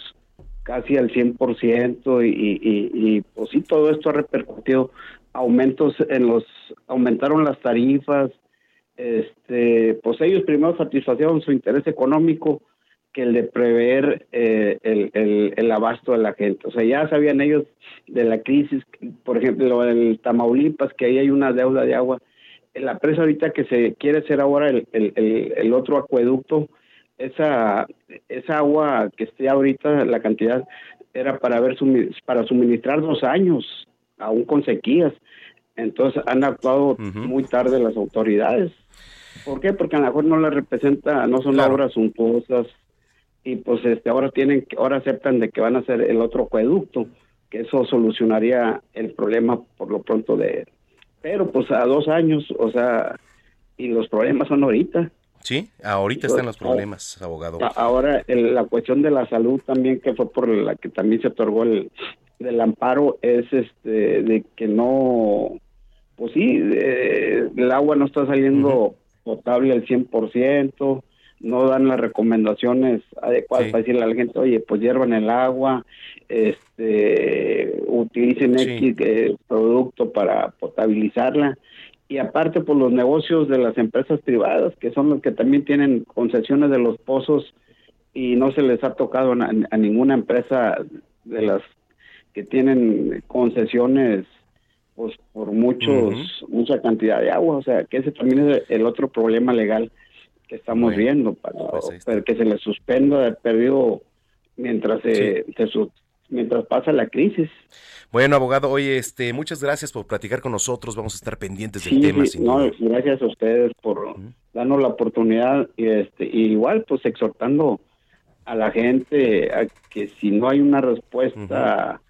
casi al 100% y, y, y, pues sí, todo esto ha repercutido, aumentos en los, aumentaron las tarifas, este, pues ellos primero satisfacieron su interés económico que el de prever eh, el, el, el abasto de la gente. O sea, ya sabían ellos de la crisis, por ejemplo, el Tamaulipas, que ahí hay una deuda de agua. La presa ahorita que se quiere hacer ahora el, el, el, el otro acueducto, esa, esa agua que esté ahorita, la cantidad era para ver para suministrar dos años, aún con sequías. Entonces han actuado muy tarde las autoridades. ¿Por qué? Porque a lo mejor no les representa, no son obras suntuosas y pues este ahora tienen ahora aceptan de que van a hacer el otro acueducto, que eso solucionaría el problema por lo pronto de pero pues a dos años, o sea, y los problemas son ahorita. Sí, ahorita están los problemas, abogado. Ahora, el- la cuestión de la salud también, que fue por la que también se otorgó el del amparo, es este de que no, pues sí, eh, el agua no está saliendo potable al 100%, no dan las recomendaciones adecuadas Sí. para decirle a la gente, oye, pues hiervan el agua, este, utilicen Sí. X eh, producto para potabilizarla y aparte por los negocios de las empresas privadas que son los que también tienen concesiones de los pozos y no se les ha tocado a, a ninguna empresa de las que tienen concesiones pues por muchos mucha cantidad de agua, o sea, que ese también es el otro problema legal que estamos Bueno, viendo para, para que se le suspenda de perdido mientras se, se su- mientras pasa la crisis. Bueno, abogado, oye, este, muchas gracias por platicar con nosotros. Vamos a estar pendientes del Sí, tema. sí, sin no, duda. gracias a ustedes por darnos la oportunidad y este y igual pues exhortando a la gente a que si no hay una respuesta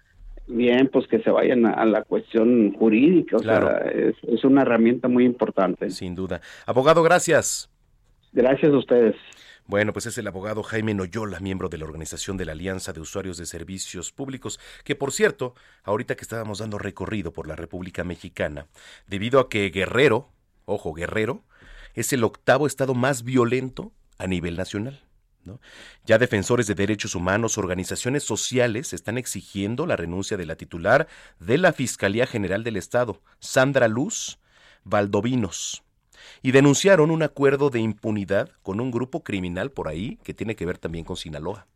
bien pues que se vayan a, a la cuestión jurídica, o Claro. sea, es, es una herramienta muy importante. Sin duda. Abogado, gracias. Gracias a ustedes. Bueno, pues es el abogado Jaime Noyola, miembro de la organización de la Alianza de Usuarios de Servicios Públicos, que por cierto, ahorita que estábamos dando recorrido por la República Mexicana, debido a que Guerrero, ojo, Guerrero, es el octavo estado más violento a nivel nacional. Ya defensores de derechos humanos, organizaciones sociales están exigiendo la renuncia de la titular de la Fiscalía General del Estado, Sandra Luz Valdovinos y denunciaron un acuerdo de impunidad con un grupo criminal por ahí que tiene que ver también con Sinaloa.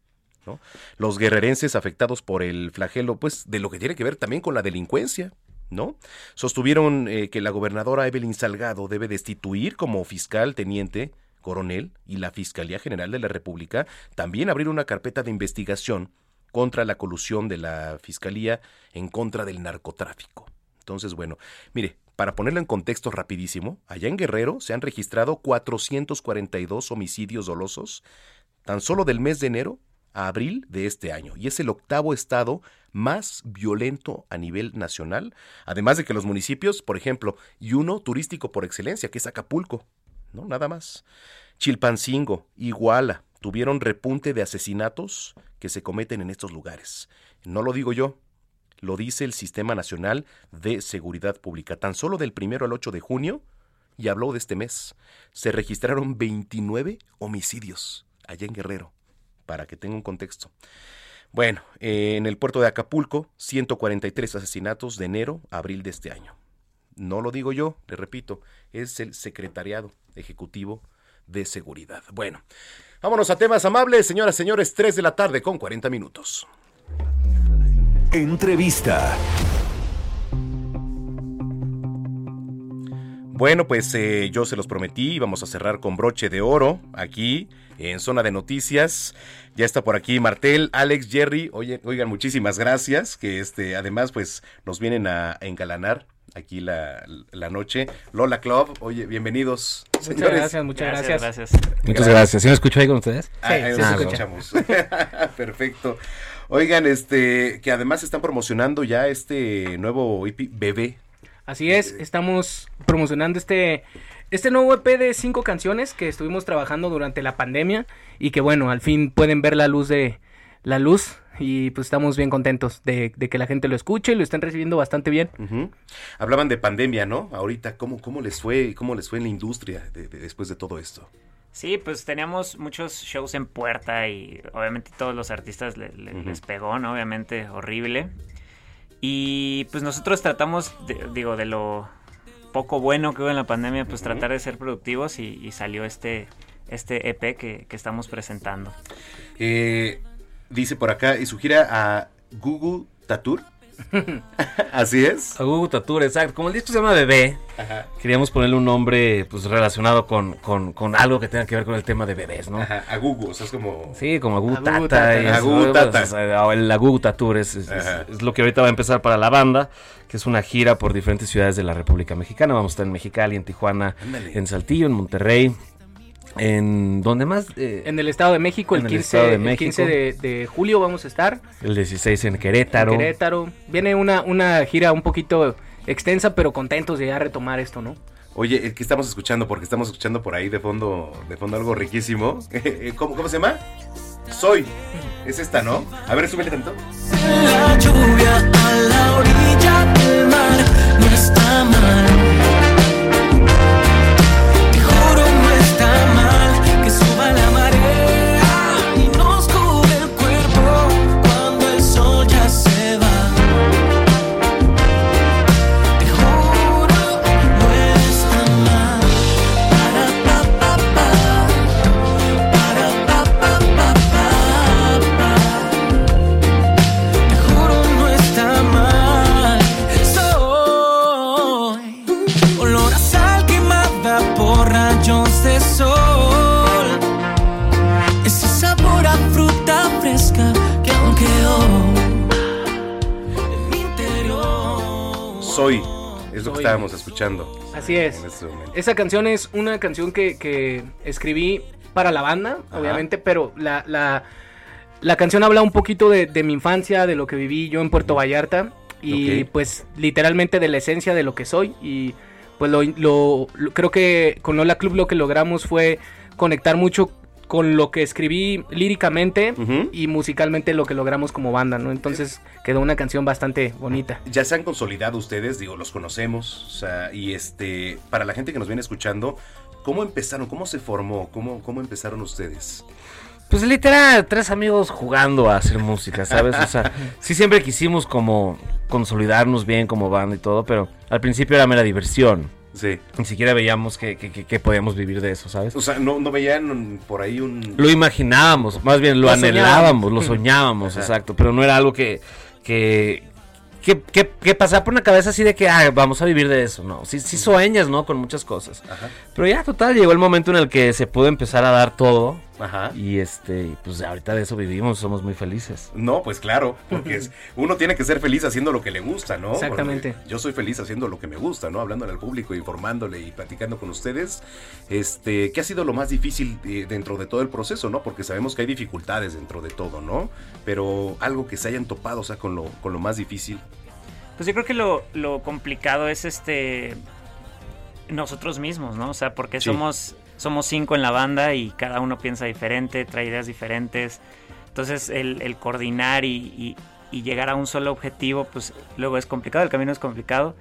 Los guerrerenses afectados por el flagelo, pues de lo que tiene que ver también con la delincuencia, ¿no? Sostuvieron eh, que la gobernadora Evelyn Salgado debe destituir como fiscal teniente coronel y la Fiscalía General de la República también abrir una carpeta de investigación contra la colusión de la Fiscalía en contra del narcotráfico. Entonces, bueno, mire, para ponerlo en contexto rapidísimo, allá en Guerrero se han registrado 442 homicidios dolosos tan solo del mes de enero a abril de este año, y es el octavo estado más violento a nivel nacional, además de que los municipios, por ejemplo, y uno turístico por excelencia, que es Acapulco, no nada más. Chilpancingo, Iguala, tuvieron repunte de asesinatos que se cometen en estos lugares. No lo digo yo, lo dice el Sistema Nacional de Seguridad Pública. Tan solo del primero al 8 de junio, y habló de este mes, se registraron 29 homicidios allá en Guerrero, para que tenga un contexto. Bueno, eh, en el puerto de Acapulco, 143 asesinatos de enero a abril de este año. No lo digo yo, le repito, es el Secretariado Ejecutivo de Seguridad. Bueno, vámonos a temas amables, señoras, señores, 3 de la tarde con 40 minutos. Entrevista. Bueno, pues eh, yo se los prometí, vamos a cerrar con broche de oro aquí en Zona de Noticias. Ya está por aquí Martel, Alex, Jerry. Oye, oigan, muchísimas gracias, que este, además pues nos vienen a engalanar aquí la, la noche. Lola Club, oye, bienvenidos. Muchas señores. gracias, muchas Gracias, gracias. gracias. Muchas gracias. ¿Sí me escucho ahí con ustedes? Ah, ahí nos Ah, escuchamos. Perfecto. Oigan, este, que además están promocionando ya este nuevo EP bebé. Así es, estamos promocionando este, este nuevo EP de cinco canciones que estuvimos trabajando durante la pandemia y que bueno, al fin pueden ver la luz de la luz y pues estamos bien contentos de, de que la gente lo escuche y lo estén recibiendo bastante bien. Hablaban de pandemia, ¿no? Ahorita, ¿cómo, cómo les fue, cómo les fue en la industria de- de- después de todo esto? Sí, pues teníamos muchos shows en puerta y obviamente todos los artistas le- le- les pegó, ¿no? Obviamente horrible. Y pues nosotros tratamos, de- digo, de lo poco bueno que hubo en la pandemia, pues tratar de ser productivos y, y salió este, este EP que, que estamos presentando. Eh, dice por acá, y su gira a Google Tatur. Así es. A Google Tatur, exacto. Como el disco se llama Bebé, Ajá. queríamos ponerle un nombre pues relacionado con, con, con algo que tenga que ver con el tema de bebés, ¿no? Ajá, a Google, o sea, es como... Sí, como a Google A Google Tata. Tata. y Google pues, Tata. el a Google Tatur es, es- es- es lo que ahorita va a empezar para la banda, que es una gira por diferentes ciudades de la República Mexicana. Vamos a estar en Mexicali, en Tijuana, Ándale. en Saltillo, en Monterrey, en... ¿Dónde más? Eh, En el Estado de México, el En el 15, Estado de el México. 15 de, de julio vamos a estar. el 16 en Querétaro. En Querétaro. Viene una, una gira un poquito extensa, pero contentos de ya retomar esto, ¿no? Oye, ¿qué estamos escuchando? Porque estamos escuchando por ahí de fondo, de fondo algo riquísimo. ¿Cómo, cómo se llama? Soy. Es esta, ¿no? A ver, súbele tanto. La lluvia a la orilla del mar no está mal. Lo que estábamos escuchando. Así es. En este. Esa canción es una canción que, que escribí para la banda, Ajá. obviamente, pero la, la, la canción habla un poquito de, de mi infancia, de lo que viví yo en Puerto Vallarta y pues literalmente de la esencia de lo que soy y pues lo, lo- lo- creo que con Lola Club lo que logramos fue conectar mucho con lo que escribí líricamente y musicalmente lo que logramos como banda, ¿no? Entonces quedó una canción bastante bonita. Ya se han consolidado ustedes, digo, los conocemos, o sea, y este, para la gente que nos viene escuchando, ¿cómo empezaron? ¿Cómo se formó? ¿Cómo, cómo empezaron ustedes? Pues literal, tres amigos jugando a hacer música, ¿sabes? O sea, sí siempre quisimos como consolidarnos bien como banda y todo, pero al principio era mera diversión. Sí. Ni siquiera veíamos que, que- que- que podíamos vivir de eso, ¿sabes? O sea, no, no veían por ahí un... Lo imaginábamos, más bien lo, Lo anhelábamos, lo soñábamos. Ajá. exacto, pero no era algo que, que, que, que, que pasaba por una cabeza así de que, ah, vamos a vivir de eso, no, sí, sí sueñas, ¿no? Con muchas cosas. Pero ya, total, llegó el momento en el que se pudo empezar a dar todo. Ajá. Y este, y pues ahorita de eso vivimos, somos muy felices. No, pues claro, porque es- uno tiene que ser feliz haciendo lo que le gusta, ¿no? Exactamente. Porque Yo soy feliz haciendo lo que me gusta, ¿no? Hablándole al público, informándole y platicando con ustedes. Este, ¿qué ha sido lo más difícil eh, dentro de todo el proceso, no? Porque sabemos que hay dificultades dentro de todo, ¿no? Pero algo que se hayan topado, o sea, con lo, con lo más difícil. Pues yo creo que lo, lo complicado es este nosotros mismos, ¿no? O sea, porque Sí. somos somos cinco en la banda y cada uno piensa diferente, trae ideas diferentes. Entonces el, el coordinar y, y- y llegar a un solo objetivo, pues luego es complicado, el camino es complicado.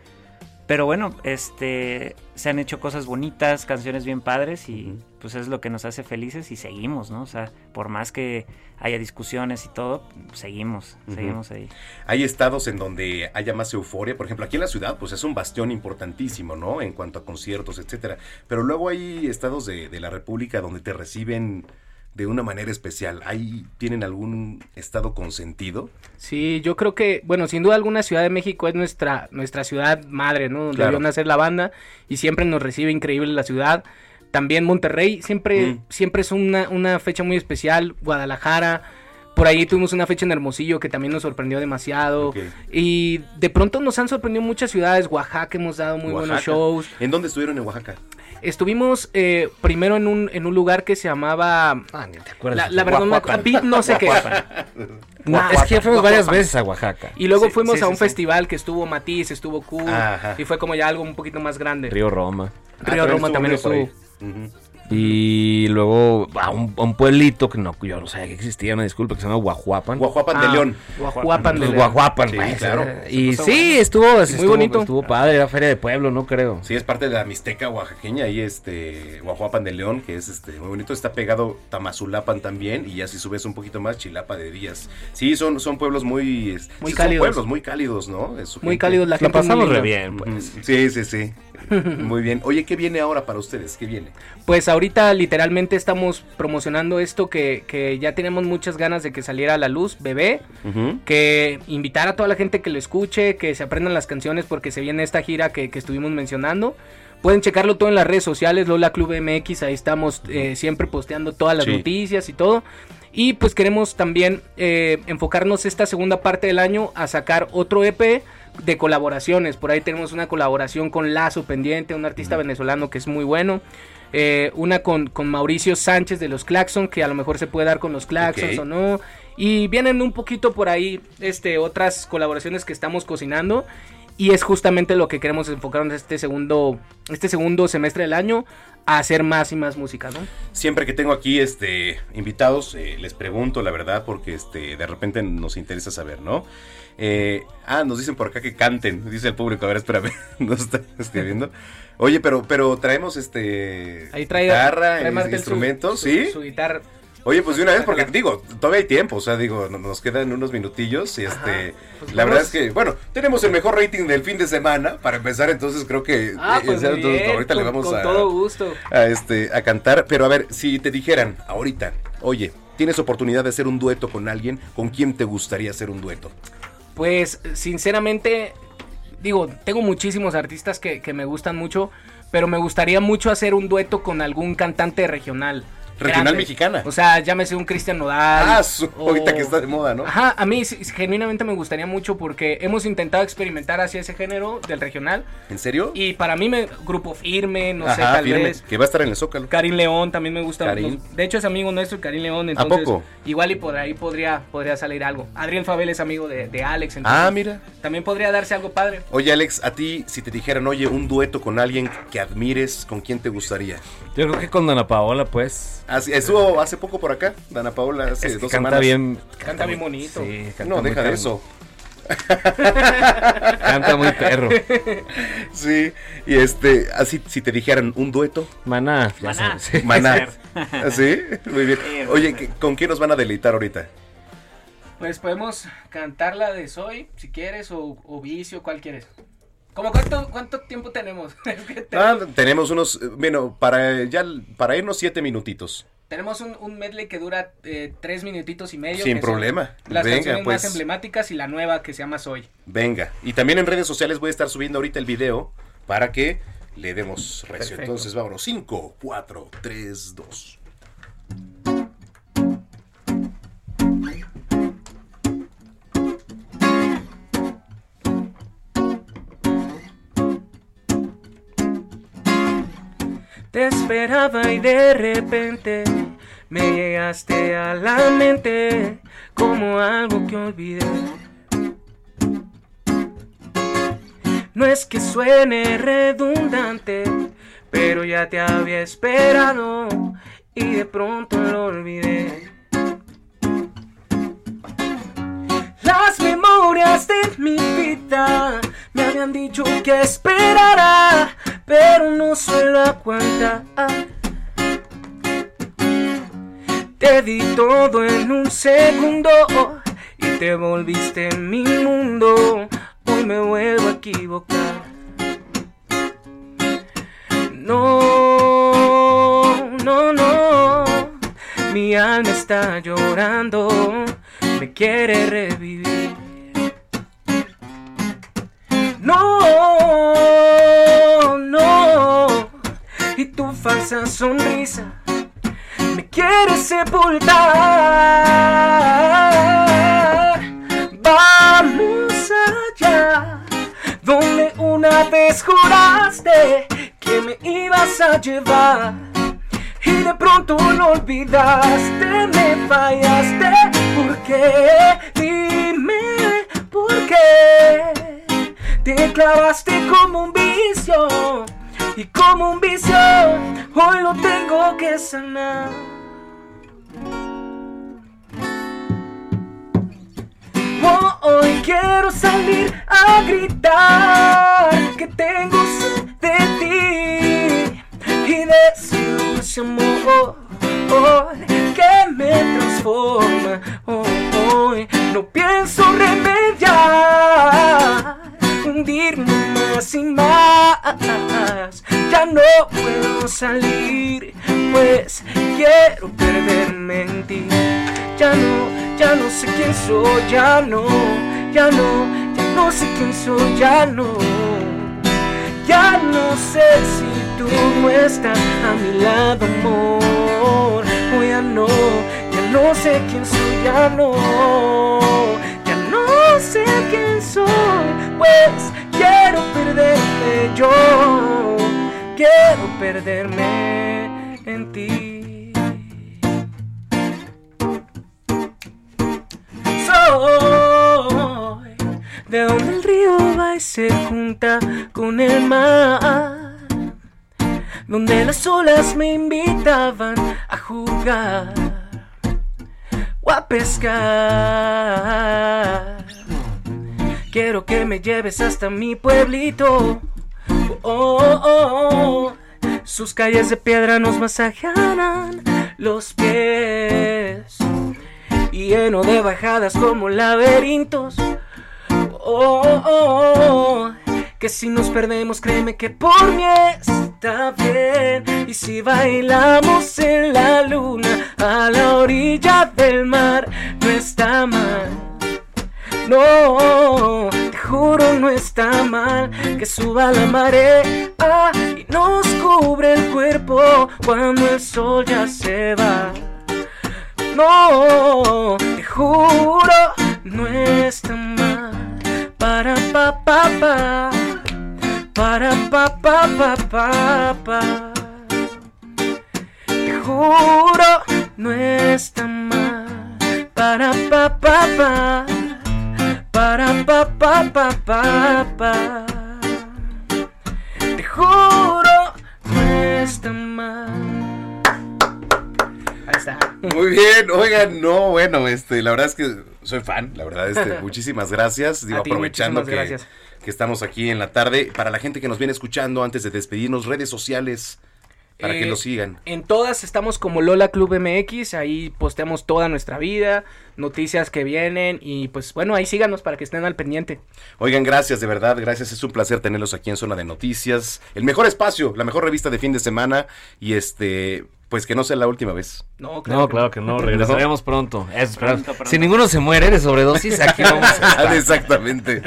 Pero bueno, este se han hecho cosas bonitas, canciones bien padres y pues es lo que nos hace felices y seguimos, ¿no? O sea, por más que haya discusiones y todo, seguimos, seguimos ahí. Hay estados en donde haya más euforia, por ejemplo, aquí en la ciudad, pues es un bastión importantísimo, ¿no? En cuanto a conciertos, etcétera. Pero luego hay estados de, de la República donde te reciben de una manera especial. ¿Ahí tienen algún estado consentido? Sí, yo creo que, bueno, sin duda alguna Ciudad de México es nuestra, nuestra ciudad madre, ¿no? Donde Claro. vio nacer la banda y siempre nos recibe increíble la ciudad. También Monterrey, siempre, Mm. siempre es una, una fecha muy especial. Guadalajara, por ahí tuvimos una fecha en Hermosillo que también nos sorprendió demasiado. Y de pronto nos han sorprendido muchas ciudades. Oaxaca hemos dado muy buenos shows. ¿En dónde estuvieron en Oaxaca? Estuvimos eh, primero en un, en un lugar que se llamaba... acuerdas? La, la verdad, no Guajuapan. sé qué. No, es que ya fuimos varias veces a Oaxaca. Y luego Sí, fuimos sí, a un sí. festival que estuvo Matiz, estuvo Q, Ajá. y fue como ya algo un poquito más grande. Río Roma. Río Roma también estuvo. Y luego a un, a un pueblito que no, yo no sabía que existía, una disculpa, que se llama Guajuapan. Guajuapan de Ah, León. Guajuapan de Pues León. Guajuapan, Sí, pues, claro. Y sí, bueno. estuvo, Muy estuvo bonito. Estuvo padre, era feria de pueblo, no creo. Sí, es parte de la Mixteca oaxaqueña, ahí este, Guajuapan de León, que es este muy bonito, está pegado Tamazulapan también, y ya si subes un poquito más, Chilapa de Díaz. Sí, son, son pueblos muy, es- Muy sí, cálidos. Son pueblos muy cálidos, ¿no? Es Muy gente. cálidos, la La gente pasamos re bien, pues. Sí, sí, sí. muy bien. Oye, ¿qué viene ahora para ustedes? ¿Qué viene? Pues ahorita literalmente estamos promocionando esto que, que ya tenemos muchas ganas de que saliera a la luz, bebé. Que invitar a toda la gente que lo escuche, que se aprendan las canciones porque se viene esta gira que, que estuvimos mencionando. Pueden checarlo todo en las redes sociales, Lola Club MX, ahí estamos eh, siempre posteando todas las Sí. noticias y todo. Y pues queremos también eh, enfocarnos esta segunda parte del año a sacar otro EP de colaboraciones. Por ahí tenemos una colaboración con Lazo Pendiente, un artista venezolano que es muy bueno. Eh, una con, con Mauricio Sánchez de los Claxon, que a lo mejor se puede dar con los Claxons o no. Y vienen un poquito por ahí este, otras colaboraciones que estamos cocinando. Y es justamente lo que queremos enfocarnos este segundo, este segundo semestre del año a hacer más y más música, ¿no? Siempre que tengo aquí este invitados, eh, les pregunto la verdad, porque este de repente nos interesa saber, ¿no? Eh, ah, nos dicen por acá que canten, dice el público. A ver, espérame, nos está escribiendo. Oye, pero, pero traemos este Ahí trae, guitarra, trae eh, su- instrumentos, su- ¿sí? Su guitarra. Oye, pues de una vez, porque digo, todavía hay tiempo, o sea, digo, no- nos quedan unos minutillos y este, pues la vamos. verdad es que, bueno, tenemos el mejor rating del fin de semana, para empezar, entonces creo que Ah, eh, pues ya, muy entonces, bien, ahorita le con- vamos con a, todo gusto. a, este, a cantar, pero a ver, si te dijeran ahorita, oye, tienes oportunidad de hacer un dueto con alguien, ¿con quién te gustaría hacer un dueto? Pues sinceramente, digo, tengo muchísimos artistas que, que me gustan mucho, pero me gustaría mucho hacer un dueto con algún cantante regional. Regional mexicana. O sea, llámese un Cristian Nodal. Ah, su- o- ahorita que está de moda, ¿no? Ajá, a mí sí, genuinamente me gustaría mucho porque hemos intentado experimentar hacia ese género del regional. ¿En serio? Y para mí, me, Grupo Firme, no sé, Ajá, tal firme, vez. que va a estar en el Zócalo. Karim León también me gusta. De hecho, es amigo nuestro, Karim León. Entonces, poco? Igual y por ahí podría, podría salir algo. Adriel Fabel es amigo de, de Alex. entonces Ah, mira. También podría darse algo padre. Oye, Alex, a ti, si te dijeran, oye, un dueto con alguien que admires, ¿con quién te gustaría? Yo creo que con Dana Paola, pues. Así, estuvo hace poco por acá, Dana Paola, hace Es que dos canta semanas. bien. Canta bien bonito. Sí, canta No, deja de eso. Canta muy perro. Sí, y este, así, si te dijeran un dueto. Maná, ya Maná. sabes. Maná. ¿Sí? Muy bien. Oye, ¿qué- ¿con quién nos van a deleitar ahorita? Pues podemos cantar la de Soy, si quieres, o, o Vicio, ¿cuál quieres? ¿Cómo cuánto, cuánto tiempo tenemos? Ah, tenemos unos, eh, bueno, para ya para irnos siete minutitos. Tenemos un, un medley que dura eh, tres minutitos y medio. Sin problema. Las Venga, canciones pues. más emblemáticas y la nueva que se llama Soy. Venga. Y también en redes sociales voy a estar subiendo ahorita el video para que le demos. Perfecto. Entonces vámonos. 5, 4, 3, 2. Te esperaba y de repente me llegaste a la mente como algo que olvidé. No es que suene redundante, pero ya te había esperado y de pronto lo olvidé. Las memorias de mi vida me habían dicho que esperara, pero no suelo aguantar. Te di todo en un segundo y te volviste mi mundo. Hoy me vuelvo a equivocar. No, no, no. Mi alma está llorando, me quiere revivir. No, falsa sonrisa me quiere sepultar. Vamos allá, donde una vez juraste que me ibas a llevar. Y de pronto lo olvidaste, me fallaste. ¿Por qué? Dime por qué. Te clavaste como un vicio. Y como un vicio, hoy lo tengo que sanar. Oh, hoy quiero salir a gritar que tengo sed de ti y de ese amor oh, que me transforma. Oh, hoy no pienso remediar, hundirme más y más. Ya no puedo salir, pues quiero perderme en ti. Ya no, ya no sé quién soy, ya no, ya no, ya no sé quién soy, ya no. Ya no sé si tú no estás a mi lado, amor. Oh, ya no, ya no sé quién soy, ya no. Sé quién soy, pues quiero perderme yo. Quiero perderme en ti. Soy de donde el río va y se junta con el mar, donde las olas me invitaban a jugar o a pescar. Quiero que me lleves hasta mi pueblito. Oh, oh, oh. Sus calles de piedra nos masajearán los pies. Lleno de bajadas como laberintos. Oh, oh, oh. Que si nos perdemos, créeme que por mí está bien. Y si bailamos en la luna a la orilla del mar, no está mal. No, te juro no está mal que suba la marea y nos cubre el cuerpo cuando el sol ya se va. No, te juro, no está mal. Para pa pa pa, para pa pa pa pa pa. Te juro, no está mal. Para pa pa pa, para pa pa pa pa pa. Te juro, no está mal. Ahí está. Muy bien, oigan, no, bueno, este, la verdad es que soy fan, la verdad, este, muchísimas gracias. Digo, A ti, aprovechando que, gracias. que estamos aquí en la tarde, para la gente que nos viene escuchando, antes de despedirnos, redes sociales, para que Eh, lo sigan. En todas estamos como Lola Club MX, ahí posteamos toda nuestra vida, noticias que vienen y pues bueno, ahí síganos para que estén al pendiente. Oigan, gracias, de verdad, gracias. Es un placer tenerlos aquí en Zona de Noticias. El mejor espacio, la mejor revista de fin de semana. Y este, pues que no sea la última vez. No, No, claro que no, regresaremos pronto. Eso esperamos. Pronto, pronto. Si ninguno se muere de sobredosis, aquí vamos a estar. Exactamente.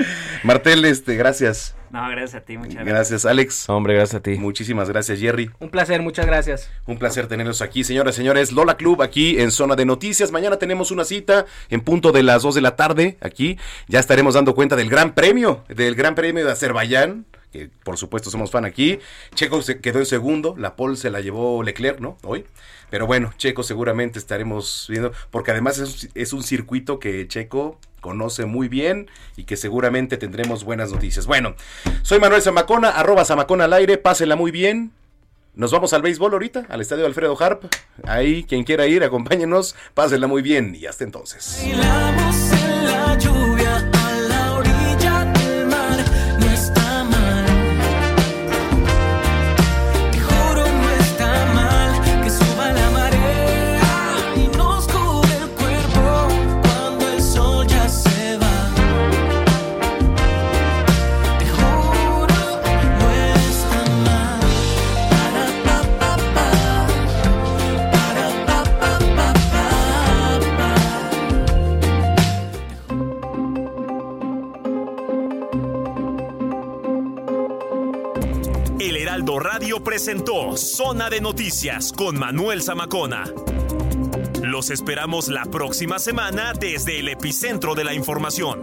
Martel, este, gracias. No, gracias a ti, muchas gracias. Gracias, Alex. Hombre, gracias a ti. Muchísimas gracias, Jerry. Un placer, muchas gracias. Un placer tenerlos aquí, señoras y señores. Lola Club aquí en Zona de Noticias. Mañana tenemos una cita en punto de las 2 de la tarde aquí. Ya estaremos dando cuenta del Gran Premio, del Gran Premio de Azerbaiyán. Que por supuesto somos fan aquí. Checo se quedó en segundo, la pole se la llevó Leclerc, ¿no? Hoy. Pero bueno, Checo seguramente estaremos viendo, porque además es, un circuito que Checo conoce muy bien y que seguramente tendremos buenas noticias. Bueno, soy Manuel Zamacona, arroba Zamacona al aire, pásenla muy bien. Nos vamos al béisbol ahorita, al estadio Alfredo Harp. Ahí, quien quiera ir, acompáñenos, pásenla muy bien y hasta entonces. Presentó Zona de Noticias con Manuel Zamacona. Los esperamos la próxima semana desde el epicentro de la información.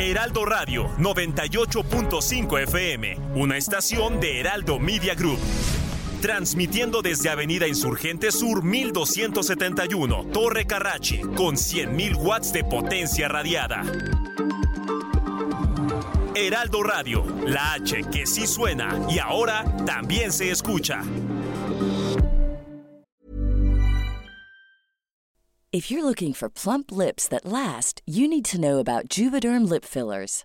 Heraldo Radio 98.5 FM, una estación de Heraldo Media Group. Transmitiendo desde Avenida Insurgente Sur 1271, Torre Carrachi, con 100.000 watts de potencia radiada. Heraldo Radio, la H que sí suena y ahora también se escucha. If you're looking for plump lips that last, you need to know about Juvederm lip fillers.